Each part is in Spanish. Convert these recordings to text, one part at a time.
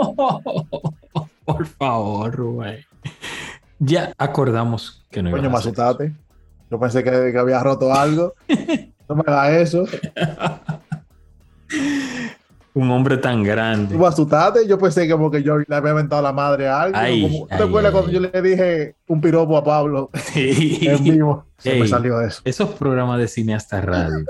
Por favor, Rubén. Ya acordamos que no Coño, iba me a hacer asustaste. Yo pensé que, que había roto algo. No me hagas eso. Un hombre tan grande. Tú me asustaste. Yo pensé que como que yo le había inventado la madre a alguien. Ay, Como- ¿Tú te ay, acuerdas ay, cuando yo le dije un piropo a Pablo en vivo? Se me salió eso. Esos programas de cine hasta radio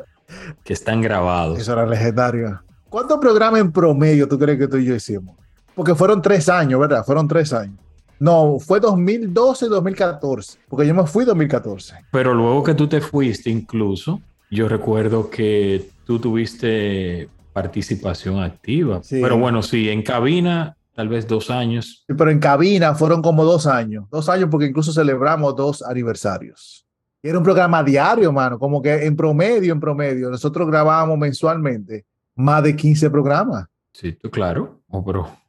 que están grabados. Eso era legendario. ¿Cuántos programas en promedio tú crees que tú y yo hicimos? Porque fueron tres años, ¿verdad? Fueron tres años. No, fue 2012 2014. Porque yo me fui 2014. Pero luego que tú te fuiste, incluso, yo recuerdo que tú tuviste participación activa. Sí. Pero bueno, sí, en cabina, tal vez dos años. Sí, Pero en cabina fueron como dos años. Dos años porque incluso celebramos dos aniversarios. Y era un programa diario, mano. Como que en promedio, en promedio, nosotros grabábamos mensualmente más de 15 programas. Sí, tú, claro. Oh, pero...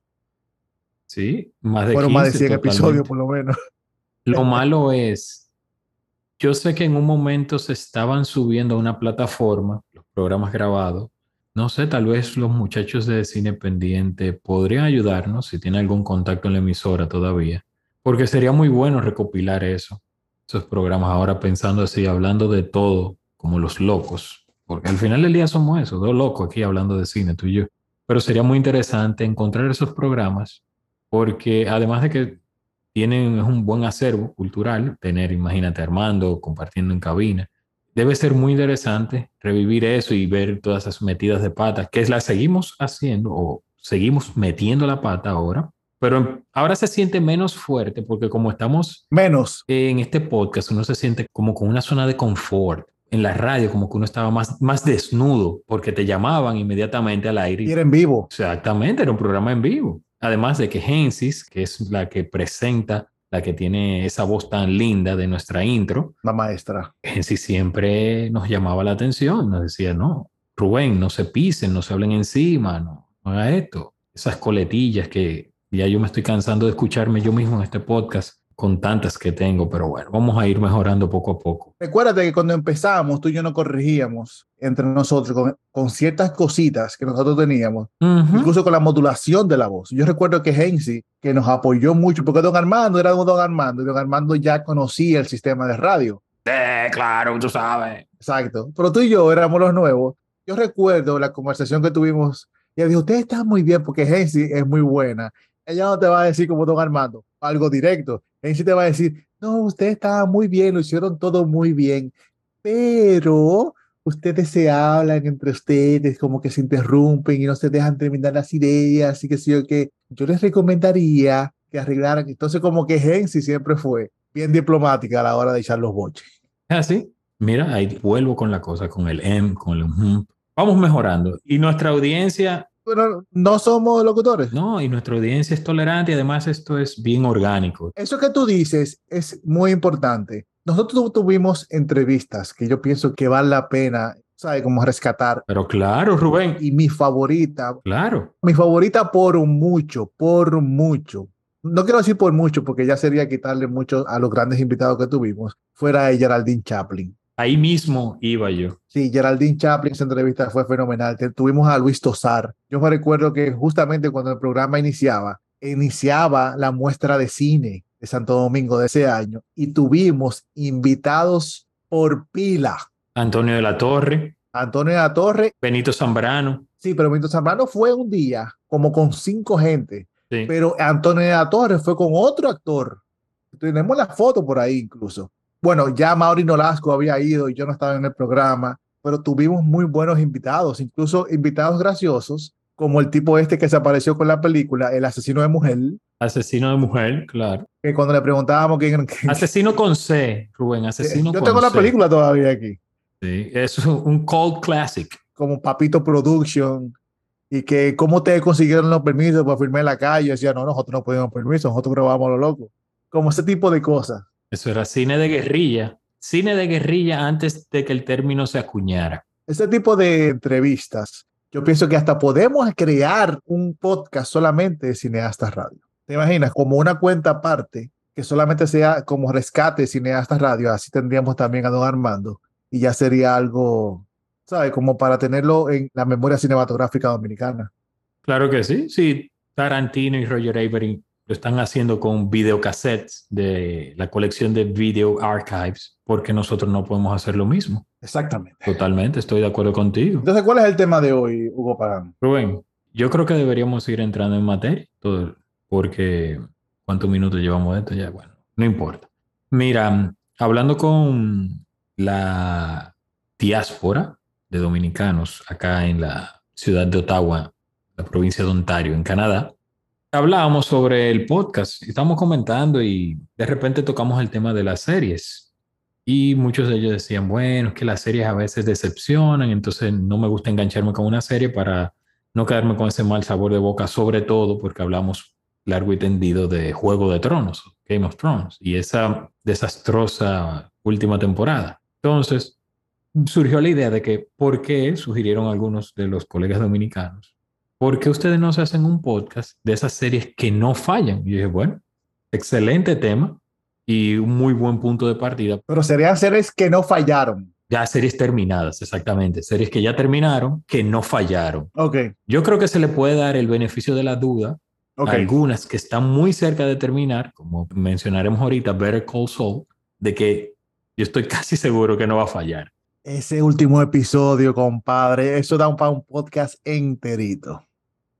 Sí, más de Fueron más de 15 100 episodios por lo menos. Lo malo es, yo sé que en un momento se estaban subiendo a una plataforma los programas grabados. No sé, tal vez los muchachos de cine pendiente podrían ayudarnos si tienen algún contacto en la emisora todavía, porque sería muy bueno recopilar eso, esos programas ahora pensando así, hablando de todo, como los locos, porque al final del día somos eso, dos locos aquí hablando de cine, tú y yo. Pero sería muy interesante encontrar esos programas, porque además de que tienen es un buen acervo cultural, tener, imagínate, Armando compartiendo en cabina. Debe ser muy interesante revivir eso y ver todas esas metidas de pata, que las seguimos haciendo o seguimos metiendo la pata ahora, pero ahora se siente menos fuerte porque como estamos Menos. en este podcast, uno se siente como con una zona de confort. En la radio, como que uno estaba más, más desnudo porque te llamaban inmediatamente al aire. Y era en vivo. Exactamente, era un programa en vivo. Además de que Gensis, que es la que presenta, la que tiene esa voz tan linda de nuestra intro, La maestra. Gensis siempre nos llamaba la atención, nos decía, no, Rubén, no se pisen, no se hablen encima, no, no haga esto. Esas coletillas que ya yo me estoy cansando de escucharme yo mismo en este podcast con tantas que tengo, pero bueno, vamos a ir mejorando poco a poco. Recuérdate que cuando empezamos, tú y yo nos corregíamos entre nosotros con, con ciertas cositas que nosotros teníamos, Ujú. incluso con la modulación de la voz. Yo recuerdo que Hensi, que nos apoyó mucho, porque Don Armando era Don Armando, y Don Armando ya conocía el sistema de radio. Eh, claro, tú sabes. Exacto. Pero tú y yo éramos los nuevos. Yo recuerdo la conversación que tuvimos y él dijo, usted está muy bien porque Hensi es muy buena. Ella no te va a decir como Don Armando, algo directo. Hensi te va a decir, no, usted estaba muy bien, lo hicieron todo muy bien, pero ustedes se hablan entre ustedes, como que se interrumpen y no se dejan terminar las ideas, así que sí, yo que yo les recomendaría que arreglaran. Entonces como que Hensi siempre fue bien diplomática a la hora de echar los boches. ¿Es así? Mira, ahí vuelvo con la cosa, con el M, con el ujú. Vamos mejorando. Y nuestra audiencia, Bueno, no somos locutores. no, y nuestra audiencia es tolerante y además esto es bien orgánico. Eso que tú dices es muy importante. Nosotros tu- tuvimos entrevistas que yo pienso que vale la pena, ¿sabes? Como rescatar. Pero claro, Rubén, Y mi favorita, claro. mi favorita por mucho, por mucho. No quiero decir por mucho porque ya sería quitarle mucho a los grandes invitados que tuvimos. Fuera de Geraldine Chaplin. Ahí mismo iba yo. Sí, Geraldine Chaplin, esa entrevista fue fenomenal. Tuvimos a Luis Tosar. Yo me recuerdo que justamente cuando el programa iniciaba, iniciaba la muestra de cine de Santo Domingo de ese año y tuvimos invitados por pila. Antonio de la Torre, Antonio de la Torre, Benito Zambrano. sí, pero Benito Zambrano fue un día como con cinco gente, Sí. pero Antonio de la Torre fue con otro actor. Tenemos la foto por ahí incluso. Bueno, ya Mauri Nolasco había ido y yo no estaba en el programa, pero tuvimos muy buenos invitados, incluso invitados graciosos, como el tipo este que se apareció con la película, El asesino de mujer, Asesino de mujer, claro. que cuando le preguntábamos quién... quién- Asesino con C, Rubén, asesino yo con tengo la C. película todavía aquí, Sí, es un cult classic. como Papito Production, y que cómo te consiguieron los permisos para firmar en la calle. Yo decía, no, nosotros no pedimos permiso, nosotros grabamos lo loco. Como ese tipo de cosas. Eso era cine de guerrilla. Cine de guerrilla antes de que el término se acuñara. Ese tipo de entrevistas, yo pienso que hasta podemos crear un podcast solamente de Cineastas Radio. ¿Te imaginas? Como una cuenta aparte que solamente sea como rescate de Cineastas Radio, así tendríamos también a Don Armando y ya sería algo, ¿sabes? Como para tenerlo en la memoria cinematográfica dominicana. Claro que sí, sí. Tarantino y Roger Avery lo están haciendo con videocassettes de la colección de Video Archives, porque nosotros no podemos hacer lo mismo. Exactamente. Totalmente, estoy de acuerdo contigo. Entonces, ¿cuál es el tema de hoy, Hugo Pagán? Rubén, yo creo que deberíamos ir entrando en materia, todo, porque ¿cuántos minutos llevamos de esto? Ya, bueno, no importa. Mira, hablando con la diáspora de dominicanos acá en la ciudad de Ottawa, la provincia de Ontario, en Canadá, hablábamos sobre el podcast, estamos comentando y de repente tocamos el tema de las series. Y muchos de ellos decían, bueno, es que las series a veces decepcionan, entonces no me gusta engancharme con una serie para no quedarme con ese mal sabor de boca, sobre todo porque hablamos largo y tendido de Juego de Tronos, Game of Thrones, y esa desastrosa última temporada. Entonces, surgió la idea de que, ¿por qué sugirieron algunos de los colegas dominicanos? ¿Por qué ustedes no se hacen un podcast de esas series que no fallan? Y dije, bueno, excelente tema y un muy buen punto de partida. Pero serían series que no fallaron. Ya series terminadas, exactamente. Series que ya terminaron, que no fallaron. Ok. Yo creo que se le puede dar el beneficio de la duda okay. algunas que están muy cerca de terminar, como mencionaremos ahorita, Better Call Saul, de que yo estoy casi seguro que no va a fallar. Ese último episodio, compadre, eso da un, para un podcast enterito.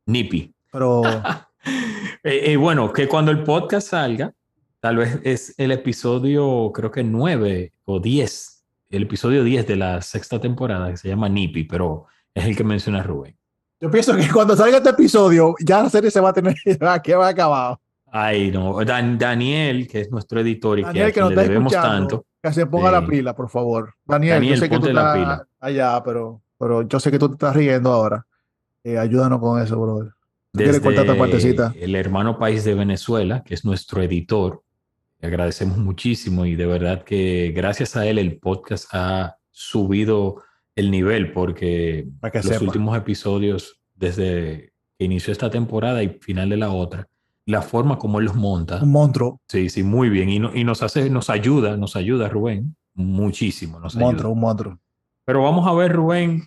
Nippy. Pero. eh, eh, bueno, que cuando el podcast salga, tal vez es el episodio, creo que 9 o 10, el episodio 10 de la sexta temporada, que se llama Nippy, pero es el que menciona Rubén. Yo pienso que cuando salga este episodio, ya la serie se va a tener que va acabado. Ay, no. Dan, Daniel, que es nuestro editor y Daniel, que, a quien le debemos tanto. Que se ponga eh, la pila, por favor. Daniel, Daniel yo sé que tú la estás pila. allá, pero, pero yo sé que tú te estás riendo ahora. Eh, ayúdanos con eso, brother. Desde esta partecita? el hermano país de Venezuela, que es nuestro editor. Le agradecemos muchísimo y de verdad que gracias a él el podcast ha subido el nivel porque los sepa. últimos episodios desde que inició esta temporada y final de la otra, la forma como él los monta, Un monstruo, sí, sí, muy bien y, no- y nos hace, nos ayuda, nos ayuda Rubén muchísimo, nos ayuda. monstruo, un monstruo. Pero vamos a ver Rubén,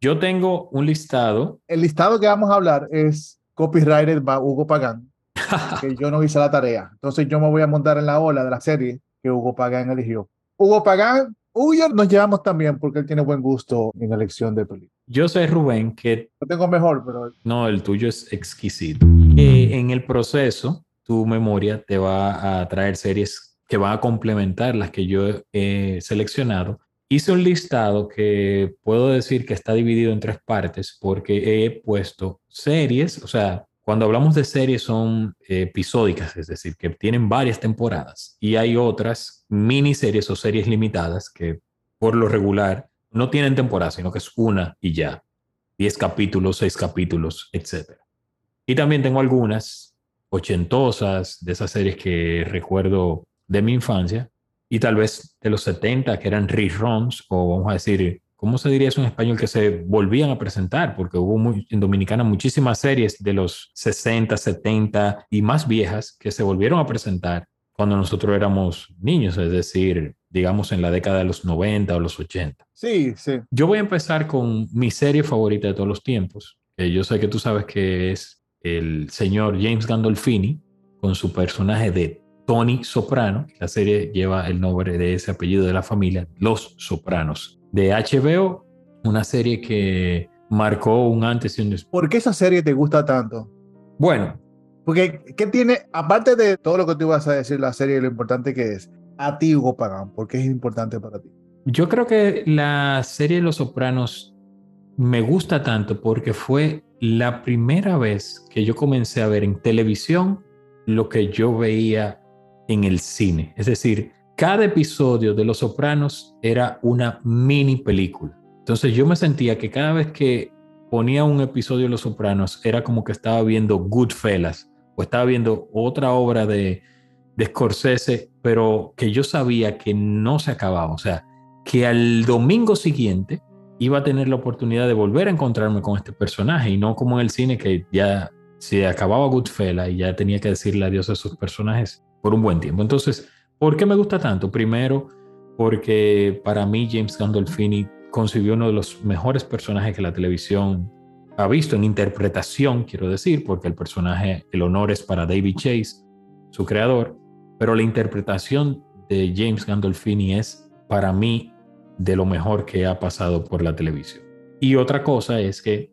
yo tengo un listado, El listado que vamos a hablar es copyrighted by Hugo Pagán, que yo no hice la tarea. Entonces yo me voy a montar en la ola de la serie que Hugo Pagán eligió. Hugo Pagán, Hugo nos llevamos también porque él tiene buen gusto en elección de películas. yo sé Rubén que Yo tengo mejor, pero No, el tuyo es exquisito. Que en el proceso, tu memoria te va a traer series que van a complementar las que yo he seleccionado. Hice un listado que puedo decir que está dividido en tres partes porque he puesto series, o sea, cuando hablamos de series son eh, episódicas, es decir, que tienen varias temporadas y hay otras miniseries o series limitadas que por lo regular no tienen temporada, sino que es una y ya. 10 capítulos, 6 capítulos, etc. Y también tengo algunas ochentosas de esas series que recuerdo de mi infancia y tal vez de los 70 que eran reruns o vamos a decir, ¿cómo se diría eso en español? Que se volvían a presentar porque hubo muy- en Dominicana muchísimas series de los 60, 70 y más viejas que se volvieron a presentar cuando nosotros éramos niños, es decir, digamos en la década de los 90 o los 80. sí, sí. Yo voy a empezar con mi serie favorita de todos los tiempos, que yo sé que tú sabes que es el señor James Gandolfini con su personaje de Tony Soprano. La serie lleva el nombre de ese apellido de la familia, Los Sopranos. De HBO, una serie que marcó un antes y un después. ¿Por qué esa serie te gusta tanto? Bueno, Porque, ¿qué tiene, aparte de todo lo que tú ibas a decir, la serie, lo importante que es, a ti, Hugo Pagán, ¿por qué es importante para ti? Yo creo que la serie Los Sopranos me gusta tanto porque fue la primera vez que yo comencé a ver en televisión lo que yo veía en el cine. Es decir, cada episodio de Los Sopranos era una mini película. Entonces yo me sentía que cada vez que ponía un episodio de Los Sopranos, era como que estaba viendo Goodfellas o estaba viendo otra obra de, Scorsese, pero que yo sabía que no se acababa. O sea, que al domingo siguiente iba a tener la oportunidad de volver a encontrarme con este personaje y no como en el cine que ya se acababa Goodfellas y ya tenía que decirle adiós a esos personajes por un buen tiempo. Entonces, ¿por qué me gusta tanto? Primero, porque para mí James Gandolfini concibió uno de los mejores personajes que la televisión ha visto en interpretación, quiero decir, porque el personaje, el honor es para David Chase, su creador, pero la interpretación de James Gandolfini es para mí de lo mejor que ha pasado por la televisión. Y otra cosa es que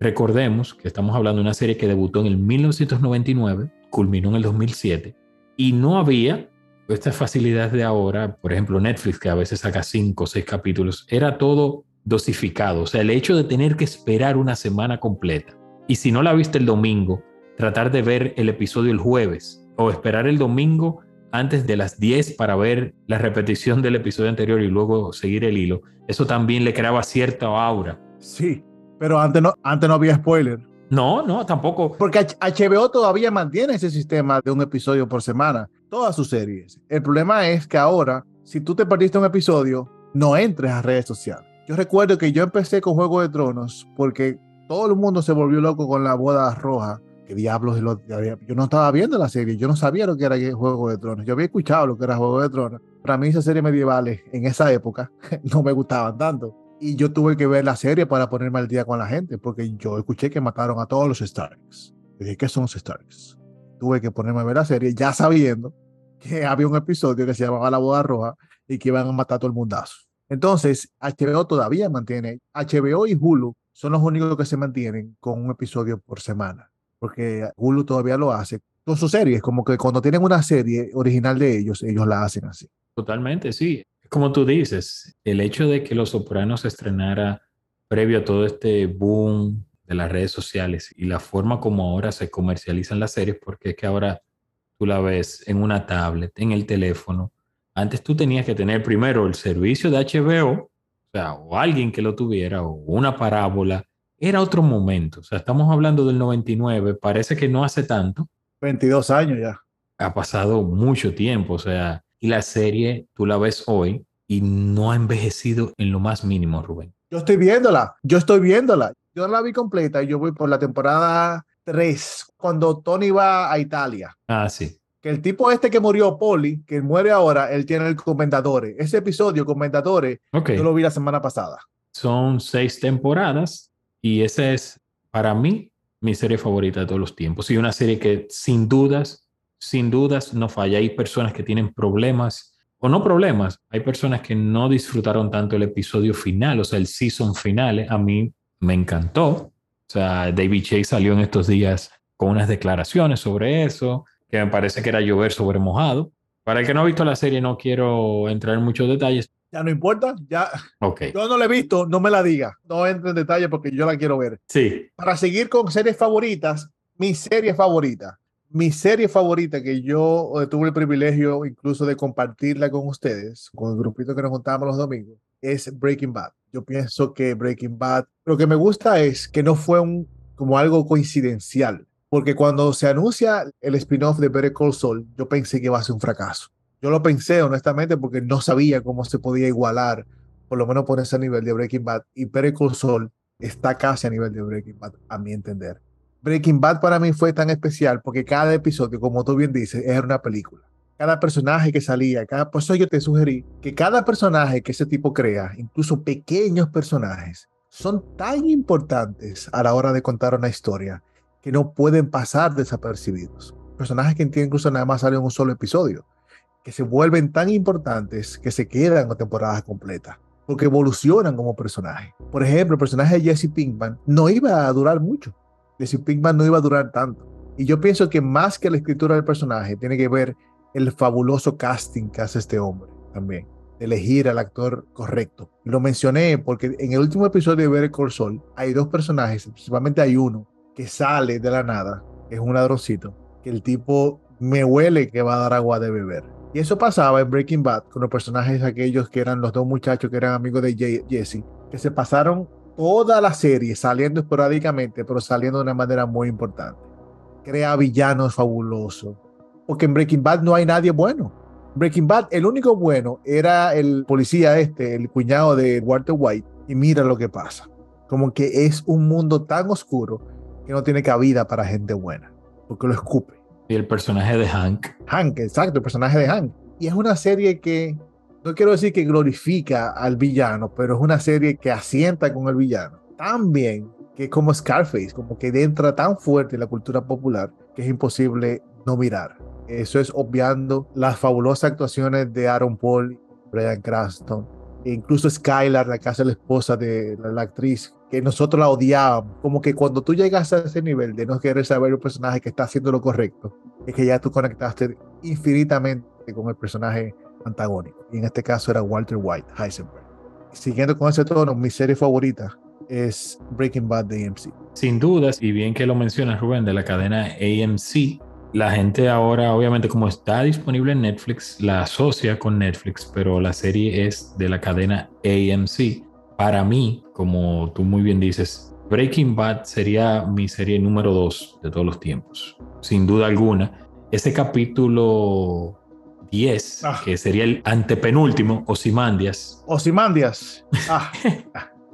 recordemos que estamos hablando de una serie que debutó en el 1999, culminó en el 2007, y no había estas facilidades de ahora, por ejemplo Netflix, que a veces saca cinco o seis capítulos, era todo dosificado. O sea, el hecho de tener que esperar una semana completa, y si no la viste el domingo, tratar de ver el episodio el jueves, o esperar el domingo antes de las 10 para ver la repetición del episodio anterior y luego seguir el hilo, eso también le creaba cierta aura. Sí, pero antes no, antes no había spoiler. No, no, tampoco. Porque HBO todavía mantiene ese sistema de un episodio por semana, todas sus series. El problema es que ahora, si tú te perdiste un episodio, no entres a redes sociales. Yo recuerdo que yo empecé con Juego de Tronos porque todo el mundo se volvió loco con la boda roja. ¿Qué diablos? Yo no estaba viendo la serie, yo no sabía lo que era Juego de Tronos. Yo había escuchado lo que era Juego de Tronos. Para mí esas series medievales en esa época no me gustaban tanto. Y yo tuve que ver la serie para ponerme al día con la gente, porque yo escuché que mataron a todos los Starks. Y dije, ¿qué son los Starks? Tuve que ponerme a ver la serie ya sabiendo que había un episodio que se llamaba La Boda Roja y que iban a matar a todo el mundazo. Entonces, HBO todavía mantiene, HBO y Hulu son los únicos que se mantienen con un episodio por semana, porque Hulu todavía lo hace con sus series, como que cuando tienen una serie original de ellos, ellos la hacen así. Totalmente, sí como tú dices, el hecho de que Los Sopranos se estrenara previo a todo este boom de las redes sociales y la forma como ahora se comercializan las series, porque es que ahora tú la ves en una tablet, en el teléfono. Antes tú tenías que tener primero el servicio de HBO, o sea, o alguien que lo tuviera, o una parábola. Era otro momento. O sea, estamos hablando del 99, parece que no hace tanto. 22 años ya. Ha pasado mucho tiempo, o sea, y la serie tú la ves hoy y no ha envejecido en lo más mínimo, Rubén. Yo estoy viéndola, yo estoy viéndola. Yo la vi completa y yo voy por la temporada 3, cuando Tony va a Italia. Ah, sí. Que el tipo este que murió, Poli, que muere ahora, él tiene el Comendadores. Ese episodio, Comendadores, yo lo vi la semana pasada. Son seis temporadas y esa es, para mí, mi serie favorita de todos los tiempos. Y una serie que sin dudas sin dudas no falla. Hay personas que tienen problemas, o no problemas, hay personas que no disfrutaron tanto el episodio final, o sea, el season final. A mí me encantó. O sea, David Chase salió en estos días con unas declaraciones sobre eso, que me parece que era llover sobre mojado. Para el que no ha visto la serie, no quiero entrar en muchos detalles. Ya no importa, ya. Okay. Yo no la he visto, no me la diga. No entre en detalle porque yo la quiero ver. Sí. Para seguir con series favoritas, mi serie favorita mi serie favorita que yo eh, tuve el privilegio incluso de compartirla con ustedes, con el grupito que nos juntábamos los domingos, es Breaking Bad. Yo pienso que Breaking Bad, lo que me gusta es que no fue un, como algo coincidencial, porque cuando se anuncia el spin-off de Better Call Saul, yo pensé que iba a ser un fracaso. Yo lo pensé honestamente porque no sabía cómo se podía igualar, por lo menos ponerse a nivel de Breaking Bad, y Better Call Saul está casi a nivel de Breaking Bad, a mi entender. Breaking Bad para mí fue tan especial porque cada episodio, como tú bien dices, era una película. Cada personaje que salía, cada, por eso yo te sugerí que cada personaje que ese tipo crea, incluso pequeños personajes, son tan importantes a la hora de contar una historia que no pueden pasar desapercibidos. Personajes que incluso nada más salen en un solo episodio, que se vuelven tan importantes que se quedan con temporadas completas porque evolucionan como personaje. Por ejemplo, el personaje de Jesse Pinkman no iba a durar mucho si Pinkman no iba a durar tanto. Y yo pienso que más que la escritura del personaje, tiene que ver el fabuloso casting que hace este hombre también, de elegir al actor correcto. Lo mencioné porque en el último episodio de Call Saul hay dos personajes, principalmente hay uno que sale de la nada, es un ladroncito, que el tipo me huele que va a dar agua de beber. Y eso pasaba en Breaking Bad con los personajes aquellos que eran los dos muchachos que eran amigos de Jesse, que se pasaron toda la serie saliendo esporádicamente, pero saliendo de una manera muy importante. Crea villanos fabulosos. Porque en Breaking Bad no hay nadie bueno. Breaking Bad, el único bueno era el policía este, el cuñado de Walter White. Y mira lo que pasa. Como que es un mundo tan oscuro que no tiene cabida para gente buena. Porque lo escupe. Y el personaje de Hank. Hank, exacto, el personaje de Hank. Y es una serie que, no quiero decir que glorifica al villano, pero es una serie que asienta con el villano. Tan bien que es como Scarface, como que entra tan fuerte en la cultura popular que es imposible no mirar. Eso es obviando las fabulosas actuaciones de Aaron Paul, Brian Cranston, e incluso Skylar, la casa de la esposa de la, la, actriz, que nosotros la odiábamos. Como que cuando tú llegas a ese nivel de no querer saber un personaje que está haciendo lo correcto, es que ya tú conectaste infinitamente con el personaje antagónico. Y en este caso era Walter White, Heisenberg. Siguiendo con ese tono, mi serie favorita es Breaking Bad de AMC. Sin dudas, y bien que lo mencionas Rubén, de la cadena AMC, la gente ahora, obviamente, como está disponible en Netflix, la asocia con Netflix, pero la serie es de la cadena AMC. Para mí, como tú muy bien dices, Breaking Bad sería mi serie número dos de todos los tiempos, sin duda alguna. Ese capítulo 10, ah. que sería el antepenúltimo, Osimandias. Osimandias. Ah.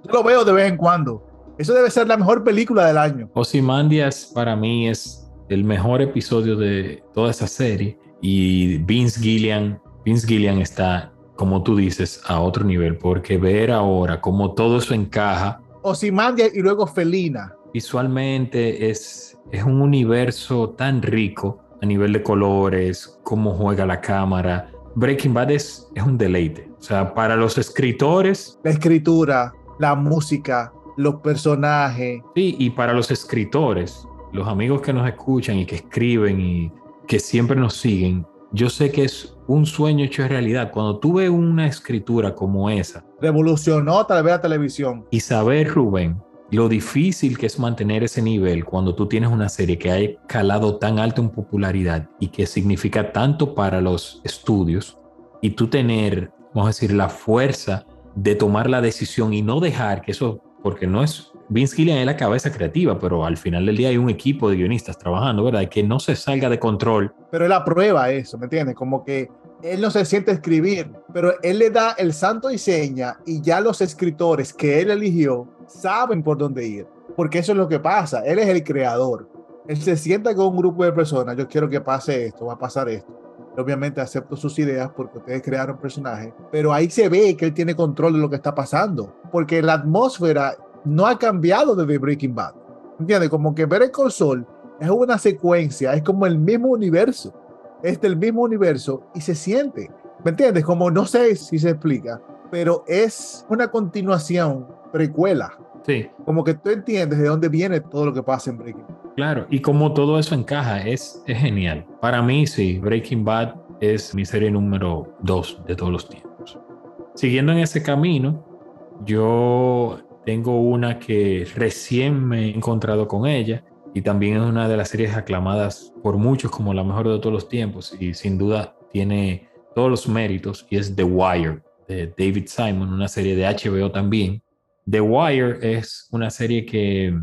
Yo lo veo de vez en cuando. Eso debe ser la mejor película del año. Osimandias para mí es el mejor episodio de toda esa serie y Vince Gillian, Vince Gillian está, como tú dices, a otro nivel porque ver ahora cómo todo eso encaja. Osimandia y luego Felina. Visualmente es, es un universo tan rico a nivel de colores, cómo juega la cámara. Breaking Bad es, es un deleite. O sea, para los escritores. La escritura, la música, los personajes. Sí, y para los escritores, los amigos que nos escuchan y que escriben y que siempre nos siguen, yo sé que es un sueño hecho realidad. Cuando tú ves una escritura como esa. Revolucionó tal vez la televisión. Y saber, Rubén, lo difícil que es mantener ese nivel cuando tú tienes una serie que ha calado tan alto en popularidad y que significa tanto para los estudios y tú tener, vamos a decir, la fuerza de tomar la decisión y no dejar que eso, porque no es, Vince Gillian es la cabeza creativa, pero al final del día hay un equipo de guionistas trabajando, ¿verdad? Que no se salga de control. Pero él aprueba eso, ¿me entiendes? Como que él no se siente escribir, pero él le da el santo y seña y ya los escritores que él eligió saben por dónde ir, porque eso es lo que pasa, él es el creador. Él se sienta con un grupo de personas, yo quiero que pase esto, va a pasar esto obviamente acepto sus ideas porque ustedes crearon personajes, pero ahí se ve que él tiene control de lo que está pasando, porque la atmósfera no ha cambiado desde Breaking Bad. ¿Entiendes? Como que ver el Sol es una secuencia, es como el mismo universo, es del mismo universo y se siente. ¿Me entiendes? Como no sé si se explica, pero es una continuación, precuela. Sí. Como que tú entiendes de dónde viene todo lo que pasa en Breaking Bad. Claro, y como todo eso encaja, es, es genial. Para mí, sí, Breaking Bad es mi serie número dos de todos los tiempos. Siguiendo en ese camino, yo tengo una que recién me he encontrado con ella y también es una de las series aclamadas por muchos como la mejor de todos los tiempos y sin duda tiene todos los méritos y es The Wire de David Simon, una serie de HBO también. The Wire es una serie que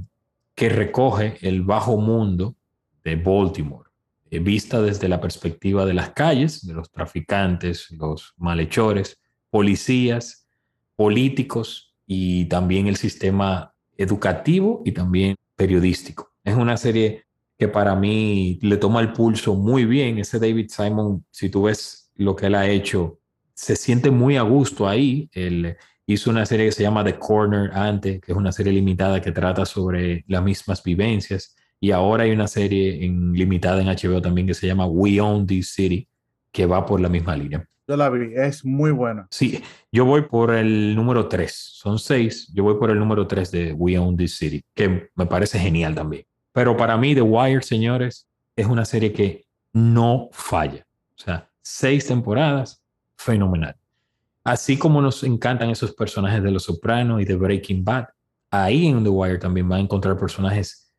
que recoge el bajo mundo de Baltimore, eh, vista desde la perspectiva de las calles, de los traficantes, los malhechores, policías, políticos y también el sistema educativo y también periodístico. Es una serie que para mí le toma el pulso muy bien. Ese David Simon, si tú ves lo que él ha hecho, se siente muy a gusto ahí. El, Hizo una serie que se llama The Corner antes, que es una serie limitada que trata sobre las mismas vivencias. Y ahora hay una serie en, limitada en HBO también que se llama We Own This City, que va por la misma línea. Yo la vi, es muy buena. Sí, yo voy por el número 3, son seis, yo voy por el número 3 de We Own This City, que me parece genial también. Pero para mí The Wire, señores, es una serie que no falla. O sea, seis temporadas, fenomenal. Así como nos encantan esos personajes de Los Sopranos y de Breaking Bad, ahí en The Wire también va a encontrar personajes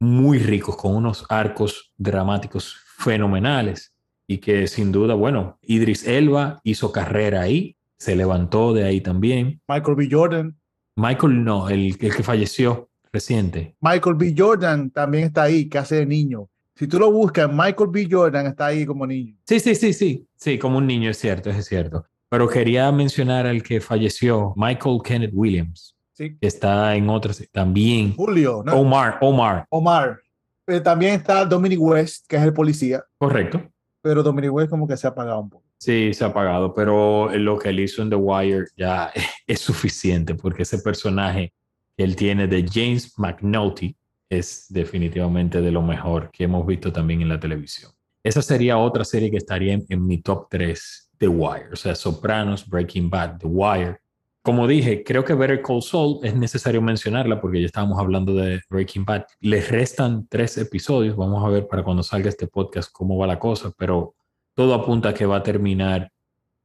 muy ricos, con unos arcos dramáticos fenomenales y que sin duda, bueno, Idris Elba hizo carrera ahí, se levantó de ahí también. Michael B. Jordan. Michael no, el, el que falleció reciente. Michael B. Jordan también está ahí, que hace de niño. Si tú lo buscas, Michael B. Jordan está ahí como niño. Sí, sí, sí, sí. Sí, como un niño, es cierto, es cierto. Pero quería mencionar al que falleció, Michael Kenneth Williams, Sí. que está en otras también. Julio, ¿no? Omar, Omar, Omar. Pero también está Dominic West, que es el policía. correcto. Pero Dominic West como que se ha apagado un poco. Sí, se ha apagado, pero lo que él hizo en The Wire ya es suficiente porque ese personaje que él tiene de James McNulty es definitivamente de lo mejor que hemos visto también en la televisión. Esa sería otra serie que estaría en, en mi top 3, The Wire, o sea, Sopranos, Breaking Bad, The Wire. Como dije, creo que Better Call Saul es necesario mencionarla porque ya estábamos hablando de Breaking Bad. Les restan tres episodios, vamos a ver para cuando salga este podcast cómo va la cosa, pero todo apunta a que va a terminar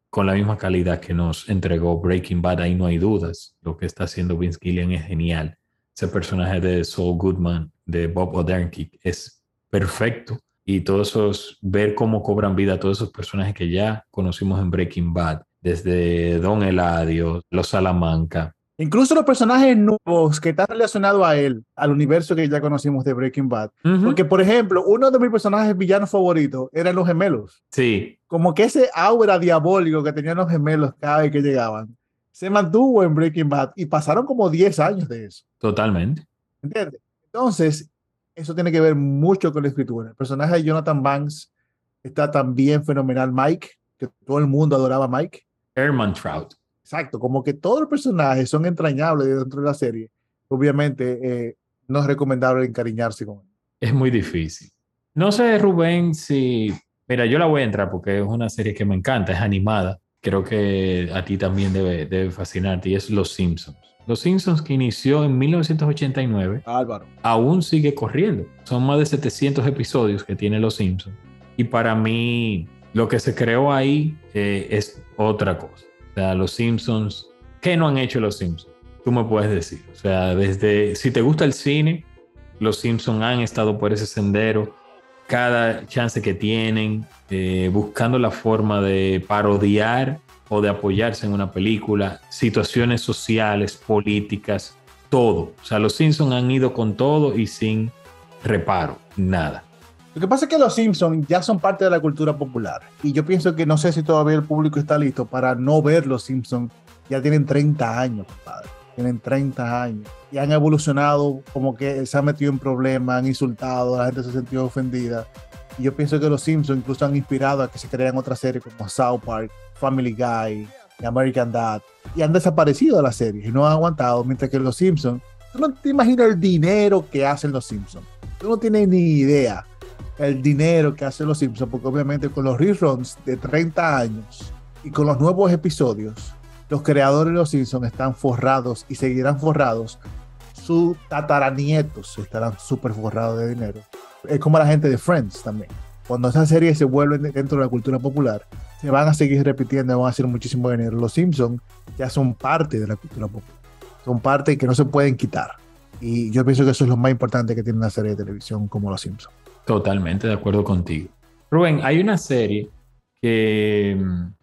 con la misma calidad que nos entregó Breaking Bad, ahí no hay dudas. Lo que está haciendo Vince Gillian es genial. Ese personaje de Saul Goodman, de Bob Odenkirk, es perfecto. Y todos esos, ver cómo cobran vida todos esos personajes que ya conocimos en Breaking Bad, desde Don Eladio, Los Salamanca. Incluso los personajes nuevos que están relacionados a él, al universo que ya conocimos de Breaking Bad. Ujú. Porque, por ejemplo, uno de mis personajes villanos favoritos eran los gemelos. Sí, Como que ese aura diabólico que tenían los gemelos cada vez que llegaban, se mantuvo en Breaking Bad y pasaron como 10 años de eso. totalmente. ¿Entiendes? Entonces, eso tiene que ver mucho con la escritura. El personaje de Jonathan Banks está también fenomenal. Mike, que todo el mundo adoraba a Mike. Herman Trout. Exacto, como que todos los personajes son entrañables dentro de la serie. Obviamente, eh, no es recomendable encariñarse con él. Es muy difícil. No sé, Rubén, si... Mira, yo la voy a entrar porque es una serie que me encanta, es animada. Creo que a ti también debe, debe fascinarte y es Los Simpsons. Los Simpsons que inició en 1989 Álvaro. aún sigue corriendo. Son más de 700 episodios que tiene Los Simpsons. Y para mí, lo que se creó ahí eh, es otra cosa. O sea, Los Simpsons, ¿qué no han hecho Los Simpsons? Tú me puedes decir. O sea, desde, si te gusta el cine, Los Simpsons han estado por ese sendero. Cada chance que tienen, eh, buscando la forma de parodiar o de apoyarse en una película, situaciones sociales, políticas, todo. O sea, los Simpsons han ido con todo y sin reparo, nada. Lo que pasa es que los Simpsons ya son parte de la cultura popular. Y yo pienso que no sé si todavía el público está listo para no ver los Simpsons. Ya tienen 30 años, compadre. Tienen 30 años. Y han evolucionado como que se han metido en problemas, han insultado, la gente se ha sentido ofendida. Y yo pienso que los Simpsons incluso han inspirado a que se crean otras series como South Park, Family Guy, American Dad. Y han desaparecido de las series y no han aguantado. Mientras que los Simpsons, tú no te imaginas el dinero que hacen los Simpsons. Tú no tienes ni idea el dinero que hacen los Simpsons, porque obviamente con los reruns de 30 años y con los nuevos episodios, los creadores de los Simpsons están forrados y seguirán forrados. Sus tataranietos estarán súper forrados de dinero. Es como la gente de Friends también. Cuando esas series se vuelven dentro de la cultura popular, se van a seguir repitiendo van a hacer muchísimo dinero. Los Simpsons ya son parte de la cultura popular. Son parte que no se pueden quitar. Y yo pienso que eso es lo más importante que tiene una serie de televisión como Los Simpsons. Totalmente de acuerdo contigo. Rubén, hay una serie que mm,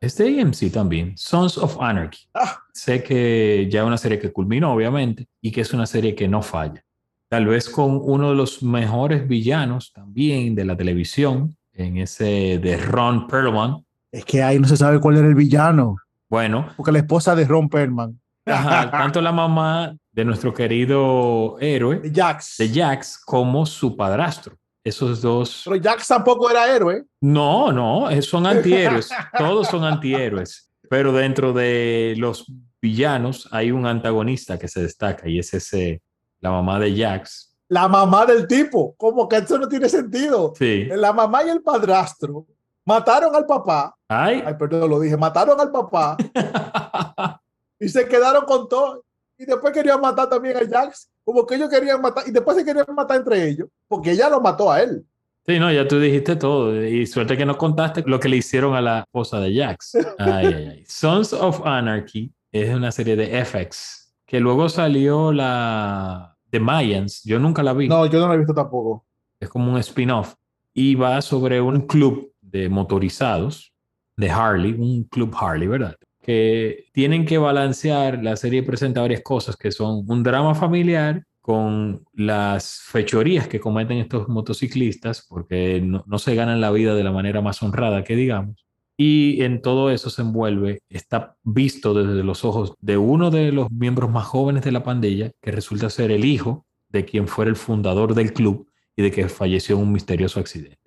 es de AMC también, Sons of Anarchy. Ah. Sé que ya es una serie que culminó, obviamente, y que es una serie que no falla. Tal vez con uno de los mejores villanos también de la televisión, en ese de Ron Perlman. Es que ahí no se sabe cuál era el villano, Bueno, porque la esposa de Ron Perlman, ajá, tanto la mamá de nuestro querido héroe, de Jax. de Jax, como su padrastro. Esos dos Pero Jax tampoco era héroe. No, no, son antihéroes. Todos son antihéroes. Pero dentro de los villanos hay un antagonista que se destaca y es ese, la mamá de Jax. La mamá del tipo. Como que eso no tiene sentido. Sí. La mamá y el padrastro mataron al papá. Ay. Ay, perdón, lo dije. Mataron al papá y se quedaron con todo. Y después querían matar también a Jax. Como que ellos querían matar. Y después se querían matar entre ellos. Porque ella lo mató a él. Sí, no, ya tú dijiste todo. Y suerte que no contaste lo que le hicieron a la esposa de Jax. Ay, ay, ay. Sons of Anarchy es una serie de FX que luego salió la The Mayans. Yo nunca la vi. No, yo no lo he visto tampoco. es como un spin-off y va sobre un club de motorizados de Harley, un club Harley, ¿verdad? que tienen que balancear, la serie presenta varias cosas que son un drama familiar con las fechorías que cometen estos motociclistas, porque no, no se ganan la vida de la manera más honrada que digamos. Y en todo eso se envuelve, está visto desde los ojos de uno de los miembros más jóvenes de la pandilla, que resulta ser el hijo de quien fuera el fundador del club y de que falleció en un misterioso accidente.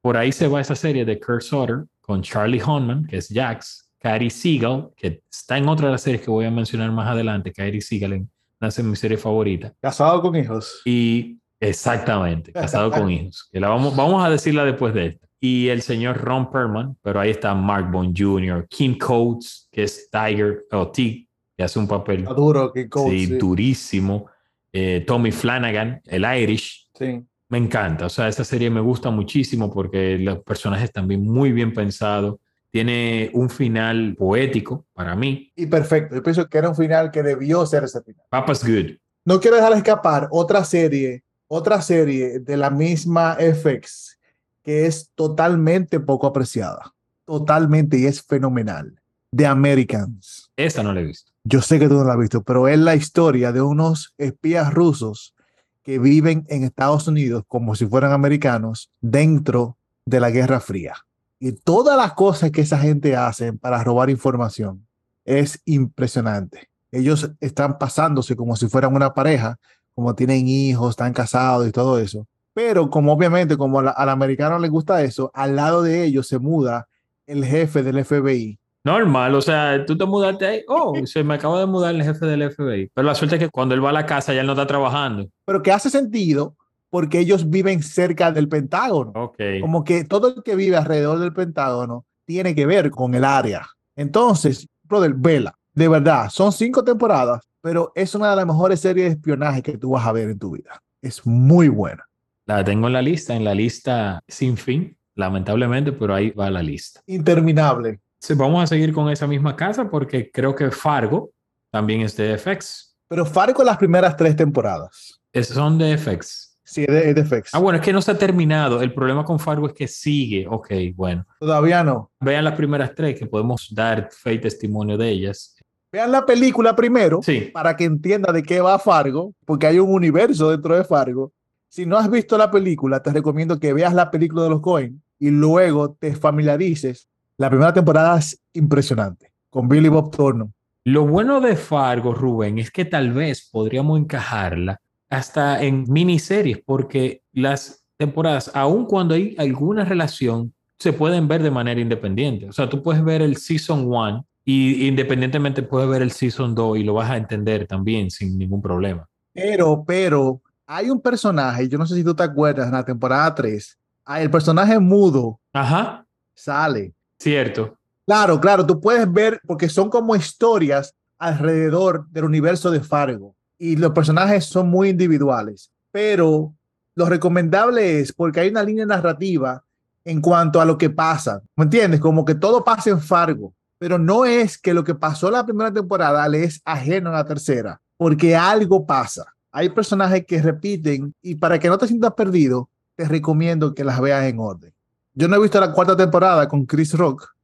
Por ahí se va esa serie de Kurt Sutter con Charlie Hunman, que es Jax, Kairi Seagal, que está en otra de las series que voy a mencionar más adelante, Kairi Seagal en nace mi serie favorita. Casado con hijos. Y exactamente, casado con hijos. Que la vamos, vamos a decirla después de esta. Y el señor Ron Perlman, pero ahí está Mark Bond Jr., Kim Coates, que es Tiger, o T, que hace un papel duro, Kim Coates. sí, sí. durísimo. Eh, Tommy Flanagan, el Irish, Sí. me encanta. O sea, esta serie me gusta muchísimo porque los personajes están bien, muy bien pensados. Tiene un final poético para mí. Y perfecto. Yo pienso que era un final que debió ser ese final. Papa's Good. No quiero dejar escapar otra serie, otra serie de la misma FX que es totalmente poco apreciada. Totalmente y es fenomenal. The Americans. Esa no la he visto. Yo sé que tú no la has visto, pero es la historia de unos espías rusos que viven en Estados Unidos como si fueran americanos dentro de la Guerra Fría. Y todas las cosas que esa gente hace para robar información es impresionante. Ellos están pasándose como si fueran una pareja, como tienen hijos, están casados y todo eso. Pero como obviamente como la- al americano le gusta eso, al lado de ellos se muda el jefe del FBI Normal, o sea, tú te mudaste ahí. Oh, se me acaba de mudar el jefe del FBI. Pero la suerte es que cuando él va a la casa ya él no está trabajando. pero que hace sentido porque ellos viven cerca del Pentágono. Ok. Como que todo el que vive alrededor del Pentágono tiene que ver con el área. Entonces, brother, vela. De verdad, son cinco temporadas, pero es una de las mejores series de espionaje que tú vas a ver en tu vida. Es muy buena. La tengo en la lista, en la lista sin fin, lamentablemente, pero ahí va la lista. Interminable. Sí, vamos a seguir con esa misma casa porque creo que Fargo también es de FX. Pero Fargo las primeras tres temporadas. Es- son de FX. Sí, es de, FX. Ah, bueno, es que no se ha terminado. El problema con Fargo es que sigue. Ok, bueno. Todavía no. Vean las primeras tres que podemos dar fe y testimonio de ellas. Vean la película primero Sí, para que entienda de qué va Fargo, porque hay un universo dentro de Fargo. Si no has visto la película, te recomiendo que veas la película de los Coen y luego te familiarices. La primera temporada es impresionante, con Billy Bob Thornton. Lo bueno de Fargo, Rubén, es que tal vez podríamos encajarla hasta en miniseries, porque las temporadas, aun cuando hay alguna relación, se pueden ver de manera independiente. O sea, tú puedes ver el Season 1 y independientemente puedes ver el Season 2 y lo vas a entender también sin ningún problema. Pero, pero, hay un personaje, yo no sé si tú te acuerdas, en la temporada 3, ah, el personaje mudo Ajá, sale. cierto. Claro, claro, tú puedes ver, porque son como historias alrededor del universo de Fargo y los personajes son muy individuales, pero lo recomendable es porque hay una línea narrativa en cuanto a lo que pasa, ¿me entiendes? Como que todo pasa en Fargo, pero no es que lo que pasó la primera temporada le es ajeno a la tercera, porque algo pasa. Hay personajes que repiten y para que no te sientas perdido, te recomiendo que las veas en orden. Yo no he visto la cuarta temporada con Chris Rock,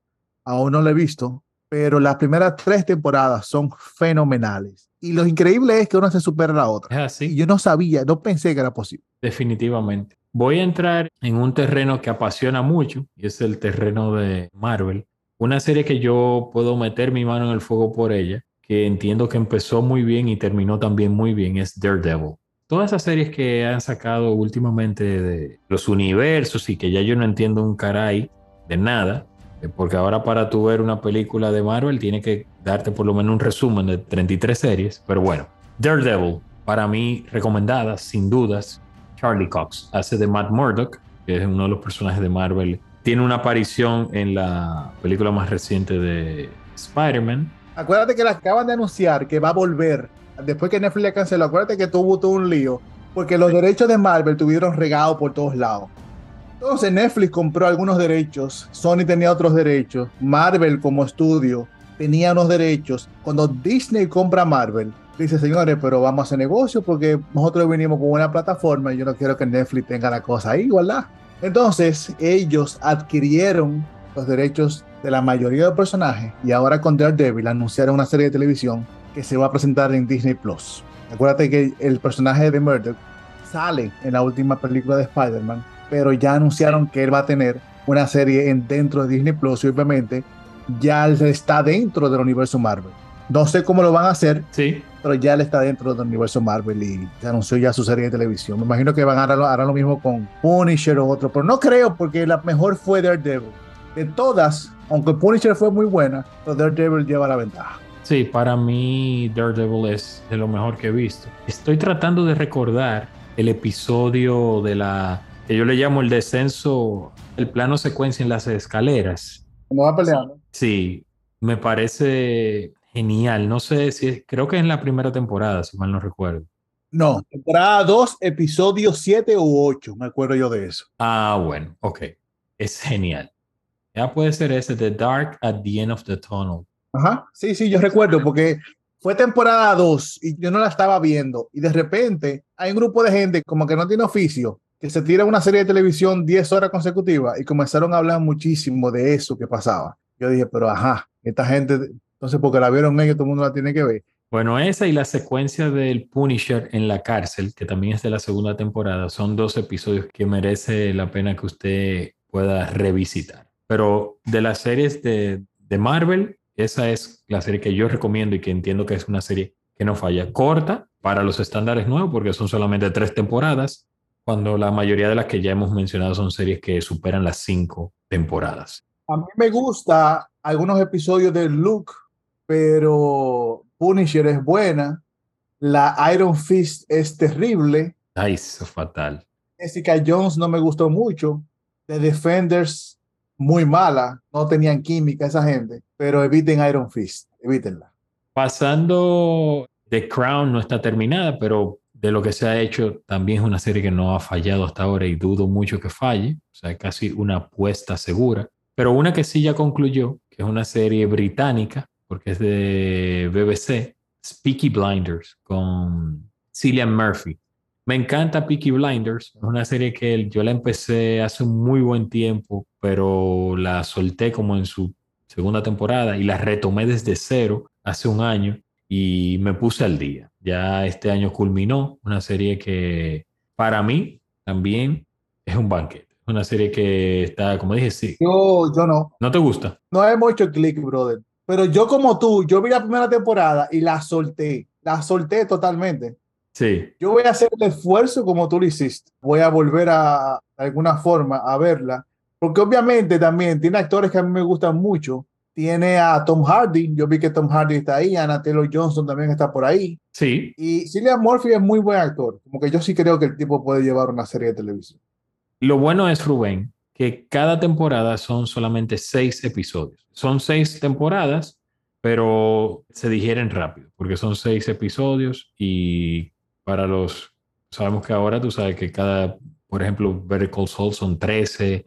aún no la he visto, pero las primeras tres temporadas son fenomenales. Y lo increíble es que una se supera a la otra. Es Y así, yo no sabía, no pensé que era posible. definitivamente. Voy a entrar en un terreno que apasiona mucho y es el terreno de Marvel. Una serie que yo puedo meter mi mano en el fuego por ella, que entiendo que empezó muy bien y terminó también muy bien, es Daredevil. Todas esas series que han sacado últimamente de los universos y que ya yo no entiendo un caray de nada, eh, porque ahora para tú ver una película de Marvel tiene que darte por lo menos un resumen de 33 series, pero bueno, Daredevil, para mí recomendada, sin dudas, Charlie Cox hace de Matt Murdock, que es uno de los personajes de Marvel. Tiene una aparición en la película más reciente de Spider-Man. Acuérdate que la acaban de anunciar que va a volver. Después que Netflix la canceló, acuérdate que tuvo todo un lío. Porque los derechos de Marvel tuvieron regados por todos lados. Entonces Netflix compró algunos derechos, Sony tenía otros derechos, Marvel como estudio tenía unos derechos. Cuando Disney compra Marvel, dice, señores, pero vamos a hacer negocio porque nosotros venimos con una plataforma y yo no quiero que Netflix tenga la cosa ahí, ¿verdad? Entonces ellos adquirieron los derechos de la mayoría de los personajes y ahora con Daredevil anunciaron una serie de televisión que se va a presentar en Disney Plus. Acuérdate que el personaje de Murdoch sale en la última película de Spider-Man, pero ya anunciaron que él va a tener una serie en, dentro de Disney Plus y obviamente ya está dentro del universo Marvel. No sé cómo lo van a hacer, Sí, pero ya él está dentro del universo Marvel y se anunció ya su serie de televisión. Me imagino que van a harán, harán lo mismo con Punisher o otro, pero no creo porque la mejor fue Daredevil. De todas, aunque Punisher fue muy buena, pero Daredevil lleva la ventaja. sí, para mí Daredevil es de lo mejor que he visto. Estoy tratando de recordar el episodio de la que yo le llamo el descenso, el plano secuencia en las escaleras. No va peleando. Sí, me parece genial. No sé si es, creo que es en la primera temporada, si mal no recuerdo. No, temporada 2, episodio 7 u 8, me acuerdo yo de eso. Ah, bueno, ok. Es genial. Ya puede ser ese, The Dark at the End of the Tunnel. Ajá, sí, sí, yo recuerdo porque fue temporada 2 y yo no la estaba viendo y de repente hay un grupo de gente como que no tiene oficio que se tira una serie de televisión 10 horas consecutivas y comenzaron a hablar muchísimo de eso que pasaba. Yo dije, pero ajá, esta gente, entonces porque la vieron ellos, todo el mundo la tiene que ver. Bueno, esa y la secuencia del Punisher en la cárcel, que también es de la segunda temporada, son dos episodios que merece la pena que usted pueda revisitar. Pero de las series de, de Marvel, esa es la serie que yo recomiendo y que entiendo que es una serie que no falla. Corta para los estándares nuevos, porque son solamente tres temporadas, cuando la mayoría de las que ya hemos mencionado son series que superan las cinco temporadas. A mí me gusta algunos episodios de Luke, pero Punisher es buena, la Iron Fist es terrible, Ay, eso fatal. Jessica Jones no me gustó mucho, The Defenders muy mala, no tenían química esa gente, pero eviten Iron Fist, evítenla. Pasando, The Crown no está terminada, pero de lo que se ha hecho también es una serie que no ha fallado hasta ahora y dudo mucho que falle, o sea, casi una apuesta segura. Pero una que sí ya concluyó, que es una serie británica, porque es de BBC, Peaky Blinders, con Cillian Murphy. Me encanta Peaky Blinders, es una serie que yo la empecé hace un muy buen tiempo, pero la solté como en su segunda temporada y la retomé desde cero hace un año y me puse al día. Ya este año culminó una serie que para mí también es un banquete. Una serie que está, como dije, sí. Yo, yo no, ¿No te gusta? no hemos hecho click, brother, pero yo como tú, yo vi la primera temporada y la solté, la solté totalmente. Sí. Yo voy a hacer el esfuerzo como tú lo hiciste. Voy a volver a, de alguna forma, a verla. Porque obviamente también tiene actores que a mí me gustan mucho. Tiene a Tom Hardy. Yo vi que Tom Hardy está ahí. Anna Taylor Johnson también está por ahí. Sí. Y Cillian Murphy es muy buen actor. Como que yo sí creo que el tipo puede llevar una serie de televisión. Lo bueno es, Rubén, que cada temporada son solamente seis episodios. Son seis temporadas, pero se digieren rápido, porque son seis episodios y para los... Sabemos que ahora tú sabes que cada, por ejemplo, Better Call Saul son 13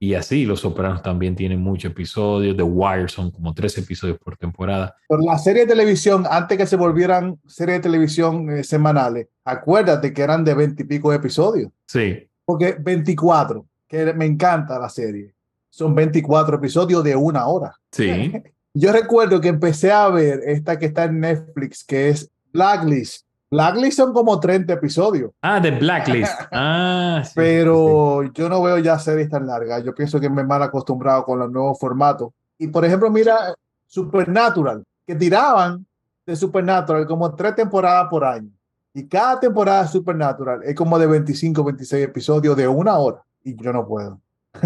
y así. Los Sopranos también tienen muchos episodios. The Wire son como 13 episodios por temporada. Pero la serie de televisión, antes que se volvieran series de televisión eh, semanales, acuérdate que eran de 20 y pico episodios. Sí, Porque 24, que me encanta la serie, son 24 episodios de una hora. sí. Yo recuerdo que empecé a ver esta que está en Netflix, que es Blacklist. Blacklist son como 30 episodios, Ah, The Blacklist. Ah, sí. pero yo no veo ya series tan largas. Yo pienso que me he mal acostumbrado con los nuevos formatos. Y por ejemplo, mira Supernatural, que tiraban de Supernatural como tres temporadas por año. Y cada temporada de Supernatural es como de 25, 26 episodios de una hora. Y yo no puedo.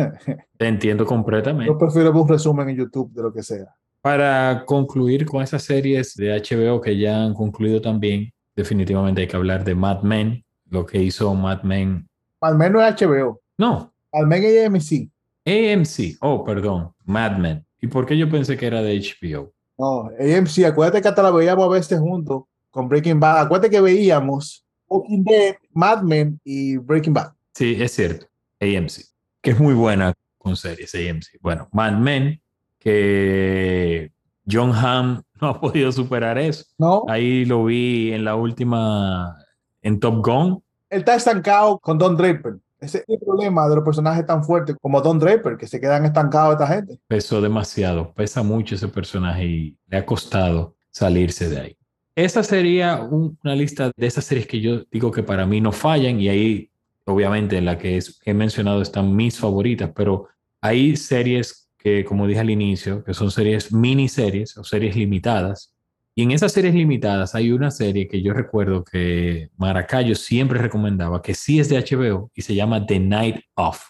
Te entiendo completamente. Yo prefiero un resumen en YouTube de lo que sea. Para concluir con esas series de HBO que ya han concluido también, definitivamente hay que hablar de Mad Men, lo que hizo Mad Men. Al menos es HBO. No, Al menos es AMC. AMC. Oh, perdón, Mad Men. ¿Y por qué yo pensé que era de HBO? No, AMC, acuérdate que hasta la veíamos a veces juntos con Breaking Bad. Acuérdate que veíamos Walking Dead, Mad Men y Breaking Bad. Sí, es cierto, AMC, que es muy buena con series AMC. Bueno, Mad Men, que John Hamm no ha podido superar eso. ¿No? Ahí lo vi en la última, en Top Gun. Él está estancado con Don Draper. Ese es el problema de los personajes tan fuertes como Don Draper, que se quedan estancados esta gente. Pesó demasiado, pesa mucho ese personaje y le ha costado salirse de ahí. Esa sería una lista de esas series que yo digo que para mí no fallan y ahí obviamente en la que he mencionado están mis favoritas, pero hay series que, como dije al inicio, que son series miniseries o series limitadas. Y en esas series limitadas hay una serie que yo recuerdo que Maracayo siempre recomendaba, que sí es de HBO y se llama The Night Of.